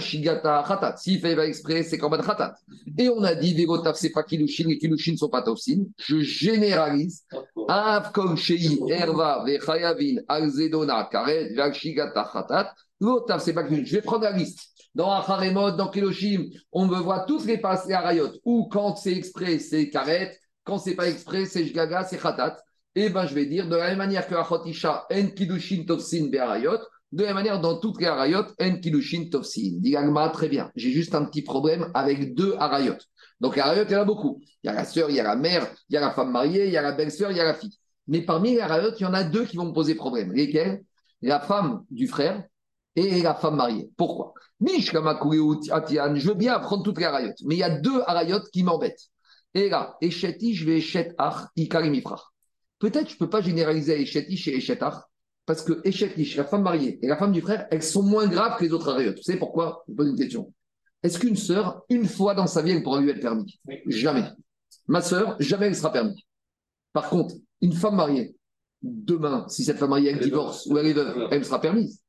Shigata Khatat. S'il fait va exprès, c'est Korban Khatat. Et on a dit, Vegotav, c'est pas Kilushin, les Kilushin ne sont pas Tovsin. Je généralise. Av Kol Shei Herva Vechayavin Axedona Karet. Shigata Khatat. L'autre, c'est pas je vais prendre la liste. Dans Acharemot, dans Keloshim, on veut voir toutes les passes à Rayot. Ou quand c'est exprès, c'est Karet. Quand c'est pas exprès, c'est Shgaga, c'est Khatat. Et ben, je vais dire, de la même manière que Achotisha, En Kidushin Tovsin Be'arayot, de la même manière, dans toutes les Arayot, En Kidushin l'Agma, très bien. J'ai juste un petit problème avec deux Arayot. Donc, Arayot, il y en a beaucoup. Il y a la sœur, il y a la mère, il y a la femme mariée, il y a la belle-sœur, il y a la fille. Mais parmi les Arayot, il y en a deux qui vont me poser problème. Lesquels? La femme du frère et la femme mariée. Pourquoi? Je veux bien apprendre toutes les Arayot, mais il y a deux Arayot qui m'embêtent. Et là, Esheti, je vais Eshet Ach, Ikarimifrach. Peut-être je ne peux pas généraliser Eshetish et Eshet Ach, parce que Eshetish, la femme mariée et la femme du frère, elles sont moins graves que les autres Arayot. Vous savez pourquoi? Je pose une question. Est-ce qu'une sœur, une fois dans sa vie, elle pourra lui être permis? Jamais. Ma sœur, jamais elle sera permis. Par contre, une femme mariée, demain, si cette femme mariée elle divorce ou elle est veuve, elle sera permise.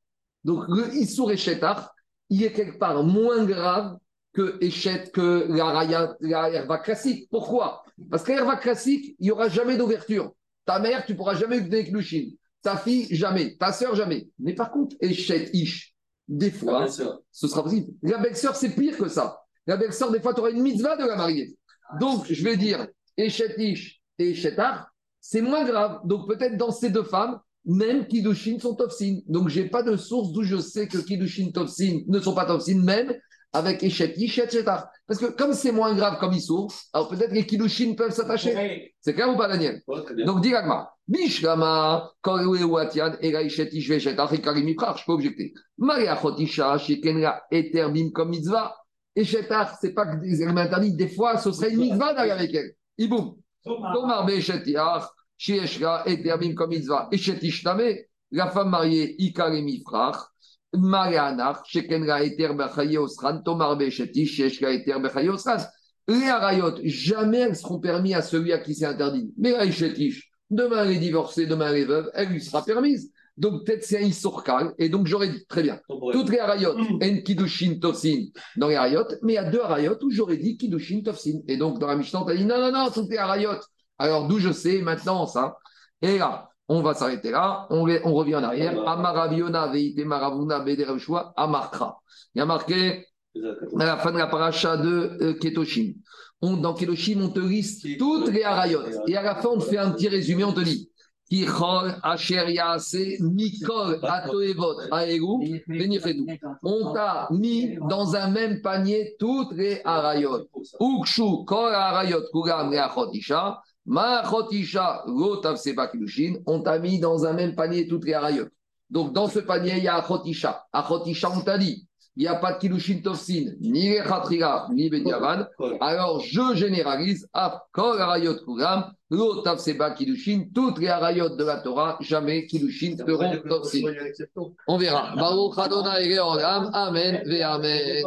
Donc le Issour Eshetar, il est quelque part moins grave que Eshet, que la, raya, la herva classique. Pourquoi? Parce que l'herva classique, il n'y aura jamais d'ouverture. Ta mère, tu ne pourras jamais donner Klushin. Ta fille, jamais. Ta sœur, jamais. Mais par contre, Eshet, Ish, des fois, ce sera possible. La belle-sœur, c'est pire que ça. La belle-sœur, des fois, tu auras une mitzvah de la marier. Donc, je vais dire, Eshet, Ish et Eshetar, c'est moins grave. Donc, peut-être dans ces deux femmes, même Kiddushin sont Tofsin. Donc, je n'ai pas de source d'où je sais que Kiddushin Tofsin ne sont pas Tofsin, même avec Echet, Ichet, Shetar. Parce que comme c'est moins grave comme Issour, alors peut-être les Kiddushin peuvent s'attacher. C'est clair ou pas, Daniel Donc, dis Gagma, Bishlama, Korewe Watian, Ega Ichet, Ishve, Shetar, Miprach, je peux objecter. Maria Chotisha, Shekenra, Eterbim comme mitzvah. Et Shetar, c'est pas que des interdits, des fois, ce serait une mitzvah d'aller avec elle. Iboum. Tomar Beshetiach. Shieshra et Derbim comme mitzvah. Et Shetishtame, la femme mariée, Ikaremi frach, Marianach, Shekenra et Terbechaye Osran, Tomar Beshetish, Shieshra et Terbechaye Osran. Les arayot, jamais elles seront permis à celui à qui c'est interdit. Mais la Shetish, demain elle est divorcée, demain elle est veuve, elle lui sera permise. Donc peut-être c'est un Issourkal, et donc j'aurais dit, très bien, toutes les arayot, en Kiddushin Tofsin dans les arayot, mais il y a deux arayot où j'aurais dit Kiddushin Tofsin. Et donc dans la Mishnah, on dit, non, non, non, toutes les arayot. Alors d'où je sais maintenant ça Et là, on va s'arrêter là, on, on, revient en arrière. Amaraviona veite maravuna amarkra. Il y a marqué à la fin de la paracha de euh, Ketoshim. On, dans Ketoshim, on te liste toutes les arayot. Et à la fin, on te fait un petit résumé, on te dit. On t'a mis dans un même panier toutes les arayot. Ukshu Kol arayot Kuram Reachotisha. Machotisha, on t'a mis dans un même panier toutes les arayot. Donc dans ce panier, il y a Achotisha. Achotisha, on t'a dit, il n'y a pas de Kilushin Tofsin, ni Rechatriga, ni Bediavan. Alors je généralise, Kol arayot Kuram, Lotav Seba Kilushin, toutes les arayot de la Torah, jamais Kilushin seront Tofsin. On verra. Baruch Adonai Amen, ve Amen.